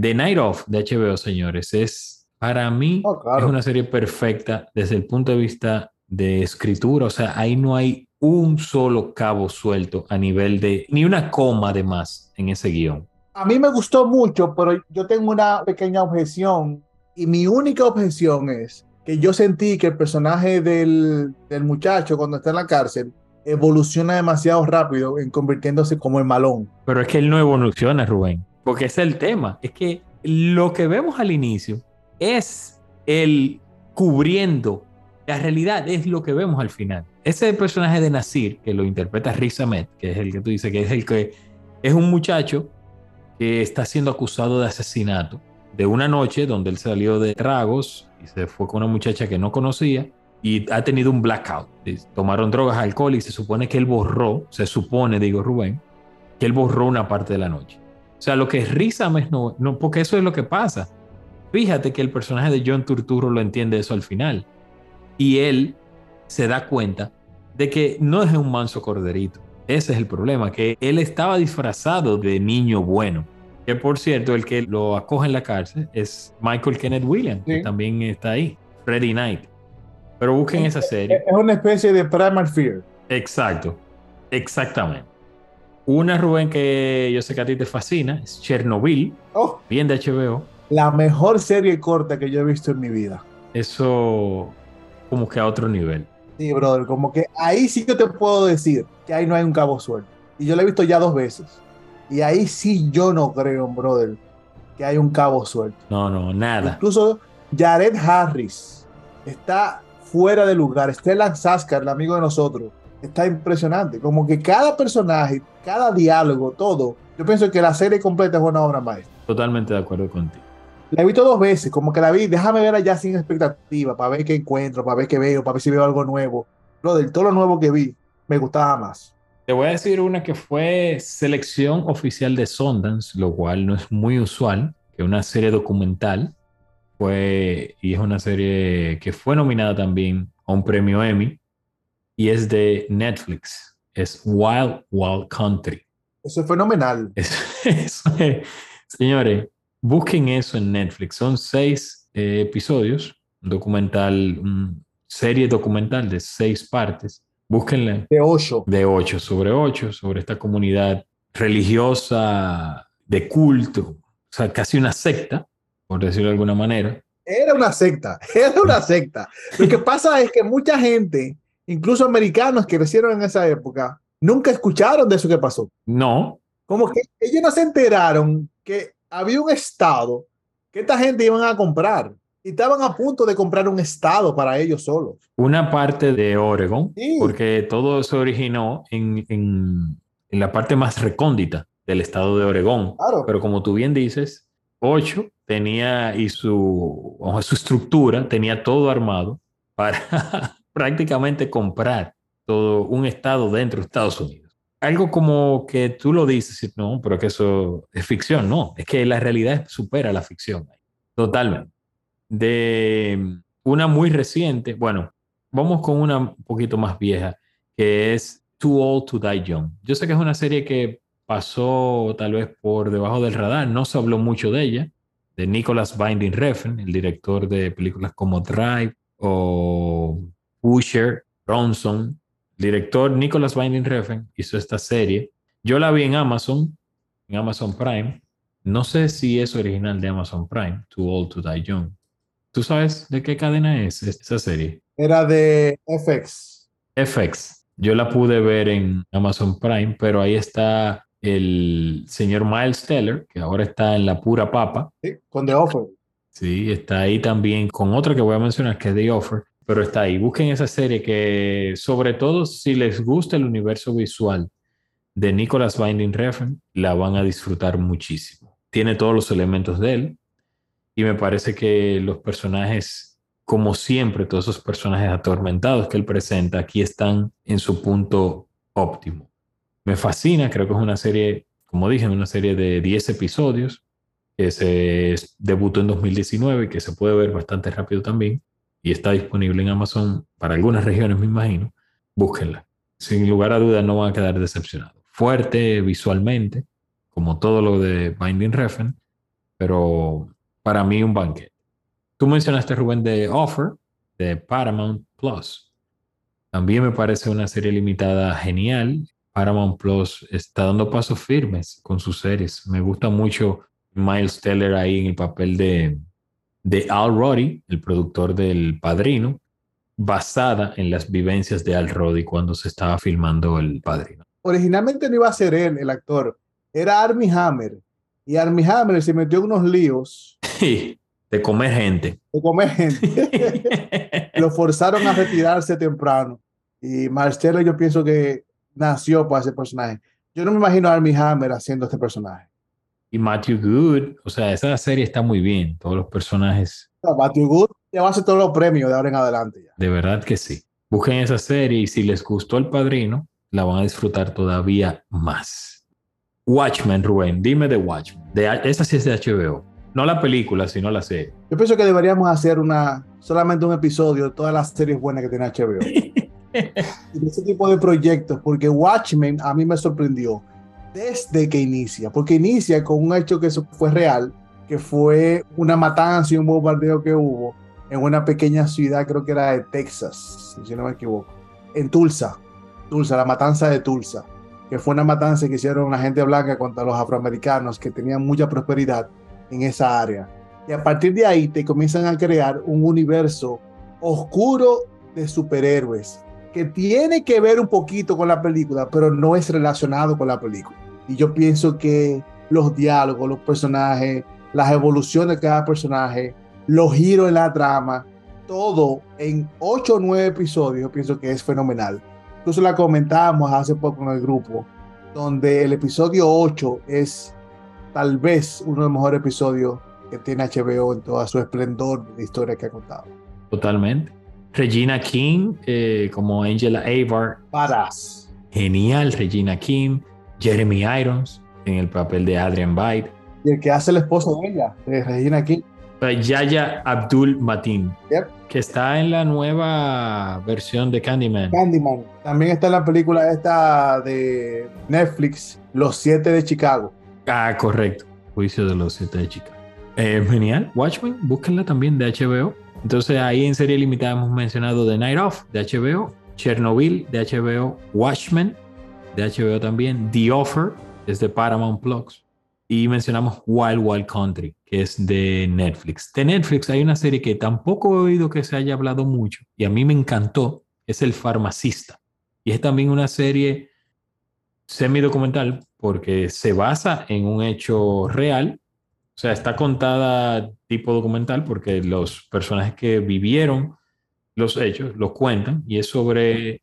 The Night Of de HBO, señores, es para mí Oh, claro. es una serie perfecta desde el punto de vista de escritura. O sea, ahí no hay un solo cabo suelto a nivel de ni una coma de más en ese guion. A mí me gustó mucho, pero yo tengo una pequeña objeción y mi única objeción es que yo sentí que el personaje del, del muchacho cuando está en la cárcel evoluciona demasiado rápido en convirtiéndose como el malón. Pero es que él no evoluciona, Rubén, porque ese es el tema. Es que lo que vemos al inicio es el cubriendo. La realidad es lo que vemos al final. Ese personaje de Nasir, que lo interpreta Riz Ahmed, que es el que tú dices que es el que es un muchacho que está siendo acusado de asesinato de una noche donde él salió de tragos y se fue con una muchacha que no conocía y ha tenido un blackout. Tomaron drogas, alcohol y se supone que él borró, se supone, digo Rubén, que él borró una parte de la noche. O sea, lo que es Riz no, no, porque eso es lo que pasa. Fíjate que el personaje de John Turturro lo entiende eso al final. Y él se da cuenta de que no es un manso corderito. Ese es el problema, que él estaba disfrazado de niño bueno. Que por cierto, el que lo acoge en la cárcel es Michael Kenneth Williams, Sí. que también está ahí, Freddy Knight. Pero busquen esa serie. Es una especie de Primal Fear. Exacto, exactamente. Una, Rubén, que yo sé que a ti te fascina, es Chernobyl, Oh, bien de HBO. la mejor serie corta que yo he visto en mi vida. Eso como que a otro nivel. Sí, brother, como que ahí sí yo te puedo decir que ahí no hay un cabo suelto. Y yo la he visto ya dos veces. Y ahí sí yo no creo, brother, que hay un cabo suelto. No, no, nada. Incluso Jared Harris está fuera de lugar. Stellan Skarsgård, el amigo de nosotros, está impresionante. Como que cada personaje, cada diálogo, todo. Yo pienso que la serie completa es una obra maestra. Totalmente de acuerdo contigo. La he visto dos veces, como que la vi, déjame verla ya sin expectativa, para ver qué encuentro, para ver qué veo, para ver si veo algo nuevo. Lo del todo lo nuevo que vi, me gustaba más. Te voy a decir una que fue selección oficial de Sundance, lo cual no es muy usual, que una serie documental fue, y es una serie que fue nominada también a un premio Emmy, y es de Netflix, es Wild Wild Country. Eso es fenomenal. Es- eso es- señores, busquen eso en Netflix. Son seis eh, episodios, un documental, una serie documental de seis partes. Búsquenla De 8. de ocho sobre ocho, sobre esta comunidad religiosa de culto, o sea, casi una secta, por decirlo de alguna manera. Era una secta, era una secta. Lo que pasa es que mucha gente, incluso americanos que crecieron en esa época, nunca escucharon de eso que pasó. No, Como que ellos no se enteraron que había un estado que esta gente iban a comprar y estaban a punto de comprar un estado para ellos solos. una parte de Oregon, Sí. porque todo se originó en, en- en la parte más recóndita del estado de Oregón. Claro. Pero como tú bien dices, Ocho tenía y su, su estructura tenía todo armado para prácticamente comprar todo un estado dentro de Estados Unidos. Algo como que tú lo dices, no, pero que eso es ficción, no, es que la realidad supera la ficción. Totalmente. De una muy reciente, bueno, vamos con una un poquito más vieja, que es Too Old to Die Young. Yo sé que es una serie que pasó tal vez por debajo del radar, no se habló mucho de ella, de Nicholas Binding Refn, el director de películas como Drive o Pusher, Bronson. El director Nicholas Binding Refn hizo esta serie. Yo la vi en Amazon, en Amazon Prime. No sé si es original de Amazon Prime, Too Old to Die Young. ¿Tú sabes de qué cadena es esa serie? Era de FX. FX. Yo la pude ver en Amazon Prime, pero ahí está el señor Miles Teller, que ahora está en la pura papa. Sí, con The Offer. Sí, está ahí también con otra que voy a mencionar, que es The Offer, pero está ahí. Busquen esa serie que, sobre todo, si les gusta el universo visual de Nicholas Binding Refn, la van a disfrutar muchísimo. Tiene todos los elementos de él y me parece que los personajes, como siempre, todos esos personajes atormentados que él presenta, aquí están en su punto óptimo. Me fascina, creo que es una serie, como dije, una serie de 10 episodios que se debutó en 2019 y que se puede ver bastante rápido también y está disponible en Amazon para algunas regiones, me imagino. Búsquenla. Sin lugar a dudas no van a quedar decepcionados. Fuerte visualmente, como todo lo de Binding Refn, pero para mí un banquete. Tú mencionaste, Rubén, de Offer, de Paramount Plus. También me parece una serie limitada genial. Paramount Plus está dando pasos firmes con sus series. Me gusta mucho Miles Teller ahí en el papel de, de Al Roddy, el productor del Padrino, basada en las vivencias de Al Roddy cuando se estaba filmando El Padrino. Originalmente no iba a ser él, el actor, era Armie Hammer. Y Armie Hammer se metió en unos líos. de comer gente. De comer gente. Lo forzaron a retirarse temprano. Y Marcelo yo pienso que nació para ese personaje. Yo no me imagino a Armie Hammer haciendo este personaje. Y Matthew Good, o sea, esa serie está muy bien, todos los personajes. Matthew Good te va a hacer todos los premios de ahora en adelante. Ya. De verdad que sí. Busquen esa serie y si les gustó El Padrino, la van a disfrutar todavía más. Watchmen, Rubén, dime de Watchmen. De, esa sí es de HBO. No la película, sino la serie. Yo pienso que deberíamos hacer una solamente un episodio de todas las series buenas que tiene HBO. de ese tipo de proyectos, porque Watchmen a mí me sorprendió desde que inicia, porque inicia con un hecho que fue real, que fue una matanza y un bombardeo que hubo en una pequeña ciudad, creo que era de Texas, si no me equivoco, en Tulsa, Tulsa, la matanza de Tulsa, que fue una matanza que hicieron la gente blanca contra los afroamericanos que tenían mucha prosperidad en esa área. Y a partir de ahí te comienzan a crear un universo oscuro de superhéroes que tiene que ver un poquito con la película, pero no es relacionado con la película. Y yo pienso que los diálogos, los personajes, las evoluciones de cada personaje, los giros en la trama, todo en 8 o 9 episodios, yo pienso que es fenomenal. Incluso la comentábamos hace poco en el grupo, donde el episodio 8 es tal vez uno de los mejores episodios que tiene HBO en toda su esplendor de historia que ha contado. Totalmente. Regina King eh, como Angela Avar. Paras. Genial, Regina King. Jeremy Irons en el papel de Adrian Byte. Y el que hace el esposo de ella, de Regina King. Yaya Abdul Matin, que está en la nueva versión de Candyman. Candyman. También está en la película esta de Netflix, Los Siete de Chicago. Ah, correcto. Juicio de los Siete de Chicago. Eh, genial. Watchmen, búsquenla también de HBO. Entonces ahí en serie limitada hemos mencionado The Night Off de HBO, Chernobyl de HBO, Watchmen de HBO también, The Offer es de Paramount Plus y mencionamos Wild Wild Country, que es de Netflix. De Netflix hay una serie que tampoco he oído que se haya hablado mucho y a mí me encantó, es El Farmacista. Y es también una serie semi-documental porque se basa en un hecho real, o sea, está contada tipo documental porque los personajes que vivieron los hechos los cuentan y es sobre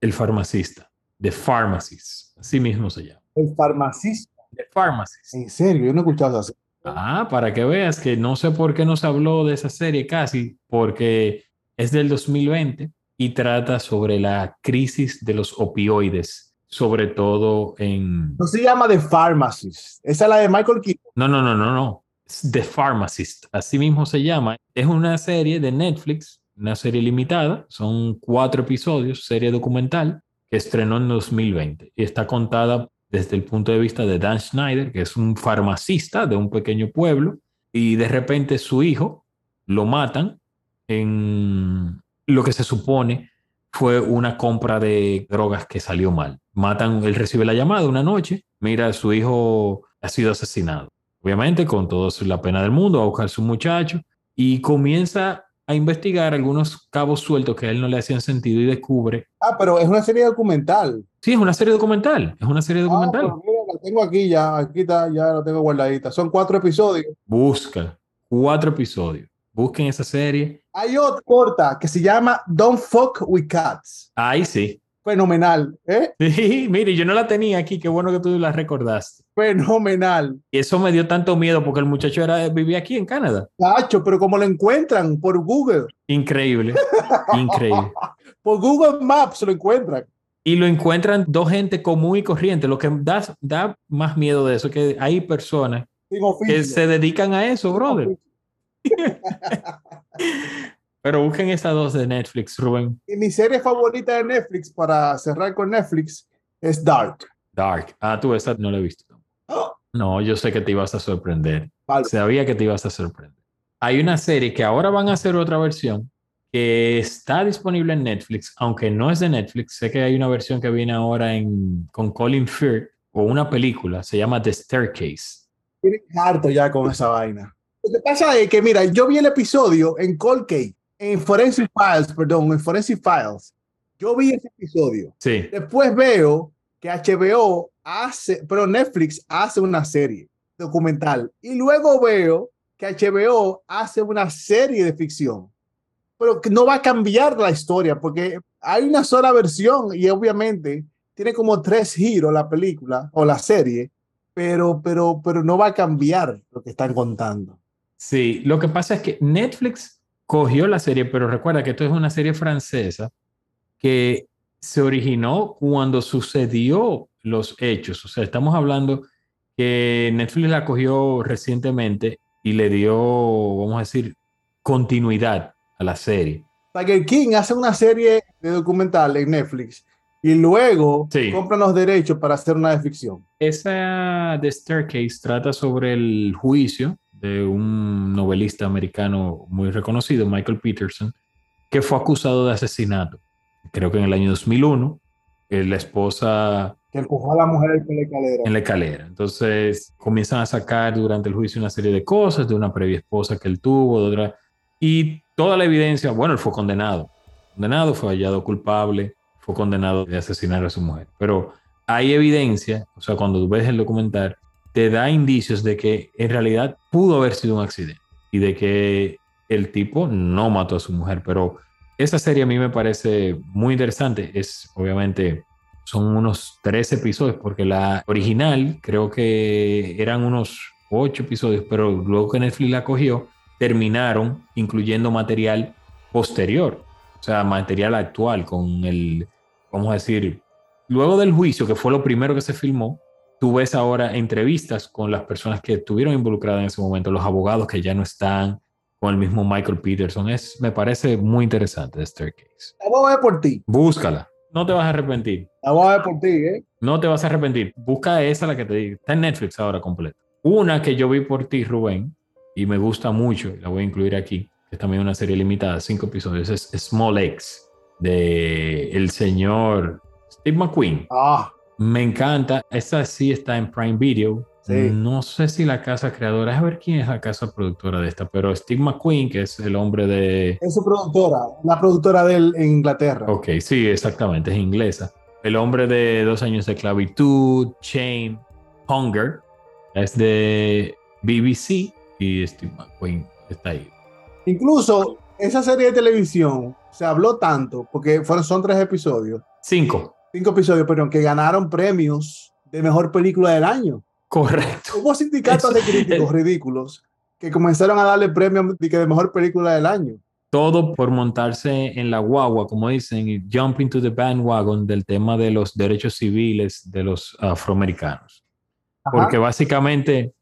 el farmacista, The Pharmacist, así mismo se llama. El farmacista. The Pharmacist. En serio, yo no he escuchado esa Ah, para que veas que no sé por qué no se habló de esa serie casi, porque es del 2020 y trata sobre la crisis de los opioides, sobre todo en... No se llama The Pharmacist, esa es la de Michael Keaton. No, no, no, no, no. The Pharmacist, así mismo se llama. Es una serie de Netflix, una serie limitada, son cuatro episodios, serie documental, estrenó en 2020 y está contada desde el punto de vista de Dan Schneider, que es un farmacista de un pequeño pueblo, y de repente su hijo lo matan en lo que se supone fue una compra de drogas que salió mal. Matan, él recibe la llamada una noche, mira, su hijo ha sido asesinado. Obviamente, con toda la pena del mundo, a buscar a su muchacho y comienza a investigar algunos cabos sueltos que a él no le hacían sentido y descubre. Ah, pero es una serie documental. Sí, es una serie documental. Es una serie documental. Ah, mira, la tengo aquí ya. Aquí está, ya la tengo guardadita. Son cuatro episodios. Busca. Cuatro episodios. Busquen esa serie. Hay otra corta que se llama Don't Fuck with Cats. Ahí sí. Fenomenal, ¿eh? Sí, mire, yo no la tenía aquí, qué bueno que tú la recordaste. Fenomenal. Y eso me dio tanto miedo porque el muchacho era, vivía aquí en Canadá. Tacho, pero como lo encuentran por Google, Increíble, increíble. por Google Maps lo encuentran. Y lo encuentran dos gente común y corriente. Lo que da, da más miedo de eso es que hay personas que se dedican a eso, brother. Pero busquen esas dos de Netflix, Rubén. Y mi serie favorita de Netflix, para cerrar con Netflix, es Dark. Dark. Ah, tú esa no la he visto. ¡Oh! No, yo sé que te ibas a sorprender. Vale. Sabía que te ibas a sorprender. Hay una serie que ahora van a hacer otra versión que está disponible en Netflix, aunque no es de Netflix. Sé que hay una versión que viene ahora en, con Colin Firth o una película, se llama The Staircase. Estoy harto ya con esa vaina. Lo que pasa es que, mira, yo vi el episodio en Cold Case, en Forensic Files, perdón, en Forensic Files. Yo vi ese episodio. Sí, Después veo que HBO hace, pero Netflix hace una serie documental. Y luego veo que HBO hace una serie de ficción. Pero que no va a cambiar la historia porque hay una sola versión y obviamente tiene como tres giros la película o la serie, pero, pero, pero no va a cambiar lo que están contando. sí. Lo que pasa es que Netflix cogió la serie, pero recuerda que esto es una serie francesa que se originó cuando sucedió los hechos. O sea, estamos hablando que Netflix la cogió recientemente y le dio, vamos a decir, continuidad a la serie. Tiger King hace una serie de documental en Netflix y luego Sí. compran los derechos para hacer una de ficción. Esa The Staircase trata sobre el juicio de un novelista americano muy reconocido, Michael Peterson, que fue acusado de asesinato. Creo que en el año 2001, eh, la esposa Que empujó a la mujer por la escalera. en la escalera. Entonces comienzan a sacar durante el juicio una serie de cosas de una previa esposa que él tuvo, de otra. Y toda la evidencia, bueno, él fue condenado. Condenado, fue hallado culpable, fue condenado de asesinar a su mujer. Pero hay evidencia, o sea, cuando tú ves el documental, te da indicios de que en realidad pudo haber sido un accidente y de que el tipo no mató a su mujer. Pero esa serie a mí me parece muy interesante. Es obviamente son unos tres episodios, porque la original creo que eran unos ocho episodios, pero luego que Netflix la cogió, terminaron incluyendo material posterior, o sea, material actual con el, vamos a decir, luego del juicio, que fue lo primero que se filmó, tú ves ahora entrevistas con las personas que estuvieron involucradas en ese momento, los abogados que ya no están, con el mismo Michael Peterson. Es, me parece muy interesante The Staircase. La voy a ver por ti. Búscala, no te vas a arrepentir. La voy a ver por ti, ¿eh? No te vas a arrepentir. Busca esa, la que te digo. Está en Netflix ahora completa. Una que yo vi por ti, Rubén, y me gusta mucho, y la voy a incluir aquí, que es también una serie limitada, cinco episodios, es Small X, de el señor Steve McQueen. Ah, Me encanta. Esta sí está en Prime Video. Sí. No sé si la casa creadora, a ver quién es la casa productora de esta, pero Steve McQueen, que es el hombre de... es su productora, la productora de él en Inglaterra. Ok, sí, exactamente, es inglesa. El hombre de dos años de esclavitud, Shame, Hunger, es de BBC y Steve McQueen está ahí. Incluso esa serie de televisión se habló tanto, porque fueron, son tres episodios, Cinco, cinco episodios, pero que ganaron premios de mejor película del año. correcto. Hubo sindicatos de críticos ridículos que comenzaron a darle premios de, mejor película del año. Todo por montarse en la guagua, como dicen, y jump into the bandwagon del tema de los derechos civiles de los afroamericanos. Porque básicamente,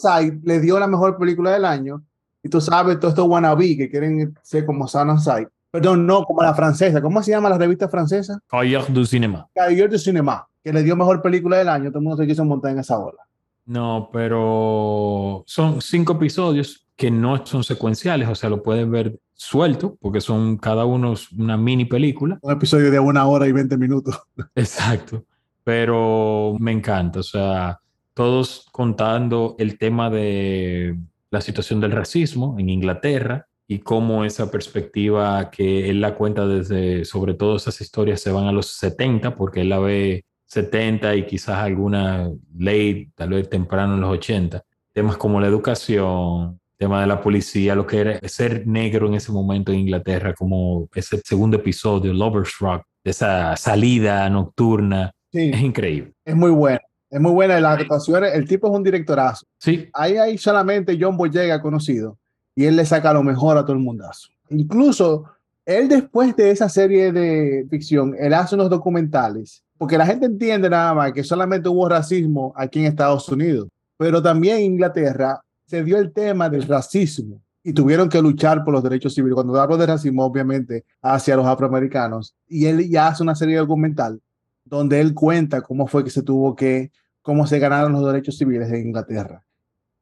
Sight le dio la mejor película del año. Y tú sabes, todos estos wannabe que quieren ser como Sight. Perdón, no, como la francesa. ¿Cómo se llama la revista francesa? Cahiers du Cinéma. Cahiers du Cinéma, que le dio mejor película del año. Todo el mundo se quiso montar en esa ola. No, pero son cinco episodios que no son secuenciales, o sea, lo puedes ver suelto, porque son cada uno una mini película. Un episodio de una hora y 20 minutos. Exacto. Pero me encanta, o sea, todos contando el tema de la situación del racismo en Inglaterra y cómo esa perspectiva que él la cuenta desde, sobre todo esas historias se van a los 70, porque él la ve 70 y quizás alguna ley, tal vez temprano en los 80. Temas como la educación, tema de la policía, lo que era ser negro en ese momento en Inglaterra, como ese segundo episodio, Lovers Rock, esa salida nocturna. Sí, Es increíble. es muy buena. Es muy buena. Las actuaciones, el tipo es un directorazo. Sí, Ahí hay solamente John Boyega conocido y él le saca lo mejor a todo el mundazo. Incluso él después de esa serie de ficción, él hace unos documentales, porque la gente entiende nada más que solamente hubo racismo aquí en Estados Unidos, pero también en Inglaterra se dio el tema del racismo y tuvieron que luchar por los derechos civiles. Cuando hablo de racismo, obviamente, hacia los afroamericanos. Y él ya hace una serie documental donde él cuenta cómo fue que se tuvo que, cómo se ganaron los derechos civiles en Inglaterra.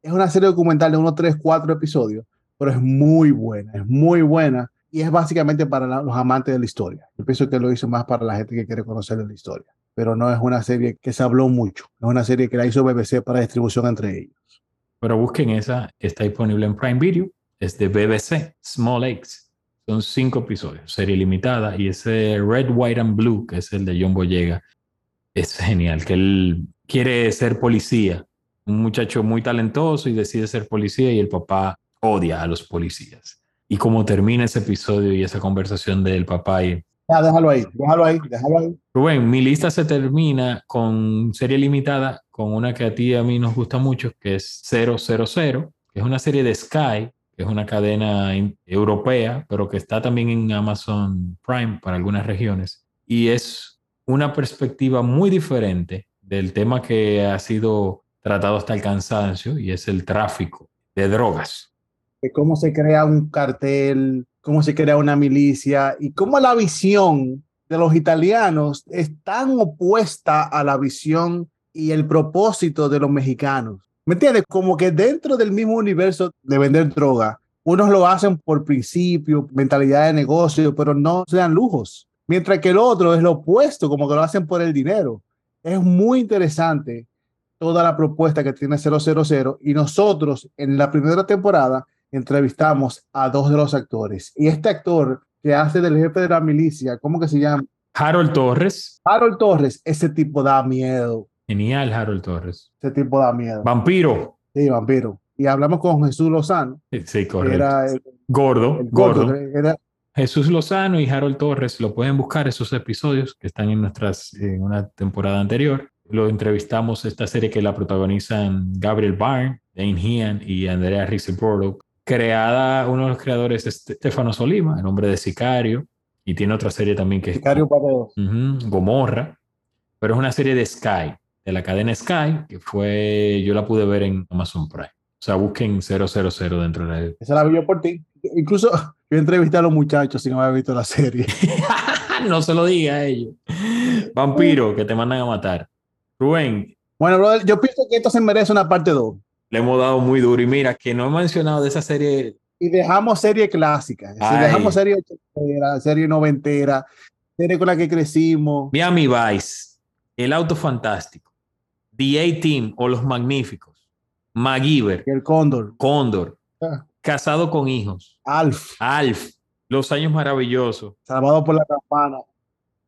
Es una serie documental de unos 3, 4 episodios, pero es muy buena, es muy buena y es básicamente para la- los amantes de la historia. Yo pienso que lo hizo más para la gente que quiere conocer la historia, pero no es una serie que se habló mucho, es una serie que la hizo BBC para distribución entre ellos. pero busquen esa, está disponible en Prime Video. Es de BBC, Small Eggs. Son cinco episodios, serie limitada. Y ese Red, White and Blue, que es el de John Boyega, es genial. Que él quiere ser policía. Un muchacho muy talentoso y decide ser policía y el papá odia a los policías. Y cómo termina ese episodio y esa conversación del papá y Ya, déjalo ahí, déjalo ahí, déjalo ahí. Rubén, mi lista se termina con serie limitada, con una que a ti y a mí nos gusta mucho, que es 000, que es una serie de Sky, que es una cadena europea, pero que está también en Amazon Prime para algunas regiones. Y es una perspectiva muy diferente del tema que ha sido tratado hasta el cansancio, y es el tráfico de drogas. De cómo se crea un cartel, cómo se crea una milicia y cómo la visión de los italianos es tan opuesta a la visión y el propósito de los mexicanos. ¿Me entiendes? Como que dentro del mismo universo de vender droga, unos lo hacen por principio, mentalidad de negocio, pero no sean lujos. Mientras que el otro es lo opuesto, como que lo hacen por el dinero. Es muy interesante toda la propuesta que tiene 000 y nosotros en la primera temporada entrevistamos a dos de los actores. Y este actor que hace del jefe de la milicia, ¿cómo que se llama? Harold Torres, Harold Torres, ese tipo da miedo. genial Harold Torres. Ese tipo da miedo. Vampiro. Sí, vampiro. Y hablamos con Jesús Lozano, Sí, correcto. era el, Gordo, el gordo. gordo, era Jesús Lozano y Harold Torres lo pueden buscar esos episodios que están en nuestras en una temporada anterior. Lo entrevistamos esta serie que la protagonizan Gabriel Byrne, Dane Hean y Andrea Riseborough, creada uno de los creadores es Stefano Solima, el hombre de Sicario, y tiene otra serie también que es Sicario Paredes. Ujú, Gomorra, pero es una serie de Sky, de la cadena Sky, que fue, yo la pude ver en Amazon Prime. O sea, busquen 000 dentro de la Esa la vi yo por ti. Incluso yo entrevisté a los muchachos sin haber visto la serie. no se lo diga a ellos. Vampiro, que te mandan a matar. Rubén, Bueno, brother, yo pienso que esto se merece una parte 2. Le hemos dado muy duro. Y mira, que no he mencionado de esa serie. Y dejamos serie clásica. Si dejamos serie ochentera, serie noventera, serie con la que crecimos. Miami Vice, El Auto Fantástico, The A-Team o Los Magníficos, MacGyver, El Cóndor, Cóndor, Ah. Casado con Hijos, Alf, Alf, Los Años Maravillosos. Salvado por la Campana.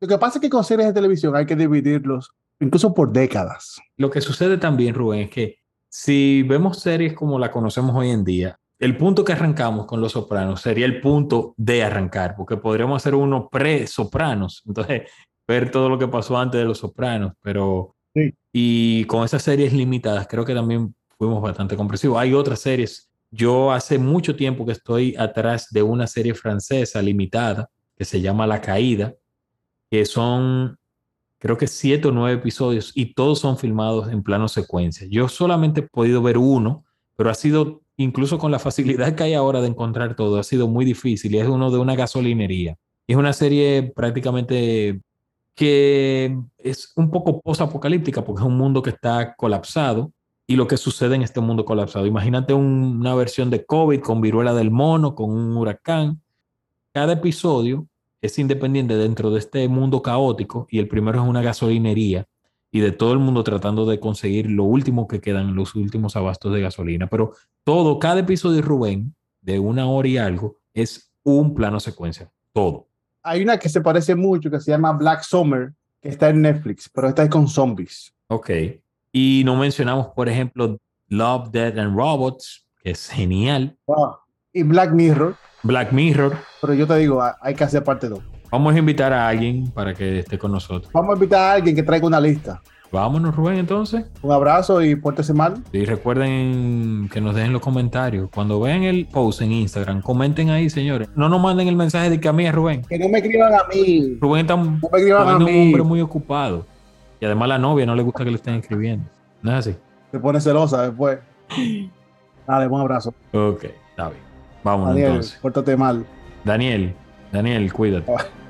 Lo que pasa es que con series de televisión hay que dividirlos, incluso por décadas. Lo que sucede también, Rubén, es que si vemos series como la conocemos hoy en día, el punto que arrancamos con Los Sopranos sería el punto de arrancar, porque podríamos hacer uno pre-Sopranos, entonces ver todo lo que pasó antes de Los Sopranos, pero... Sí. Y con esas series limitadas, creo que también fuimos bastante comprensivos. Hay otras series. Yo hace mucho tiempo que estoy atrás de una serie francesa limitada que se llama La Caída, que son creo que siete o nueve episodios y todos son filmados en plano secuencia. Yo solamente he podido ver uno, pero ha sido, incluso con la facilidad que hay ahora de encontrar todo, ha sido muy difícil y es uno de una gasolinería. Es una serie prácticamente que es un poco post-apocalíptica porque es un mundo que está colapsado y lo que sucede en este mundo colapsado. Imagínate un- una versión de COVID con viruela del mono, con un huracán. Cada episodio es independiente dentro de este mundo caótico y el primero es una gasolinería y de todo el mundo tratando de conseguir lo último que quedan, los últimos abastos de gasolina. Pero todo, cada episodio de Rubén, de una hora y algo, es un plano secuencia. Todo. Hay una que se parece mucho que se llama Black Summer, que está en Netflix, pero esta es con zombies. Ok. Y no mencionamos, por ejemplo, Love, Dead and Robots, que es genial. Ah, Y Black Mirror, Black Mirror. pero yo te digo, ah, hay que hacer parte 2. Vamos a invitar a alguien para que esté con nosotros. Vamos a invitar a alguien que traiga una lista. Vámonos, Rubén, entonces. Un abrazo y pórtese mal. Y recuerden que nos dejen los comentarios. Cuando vean el post en Instagram, comenten ahí, señores. No nos manden el mensaje de que a mí es Rubén. Que no me escriban a mí. Rubén está No me escriban a Rubén es un hombre muy ocupado. Y además la novia no le gusta que le estén escribiendo. ¿No es así? Se pone celosa después. Dale, un abrazo. Ok, está bien. Vámonos Daniel, entonces. pórtate mal. Daniel, Daniel, cuídate.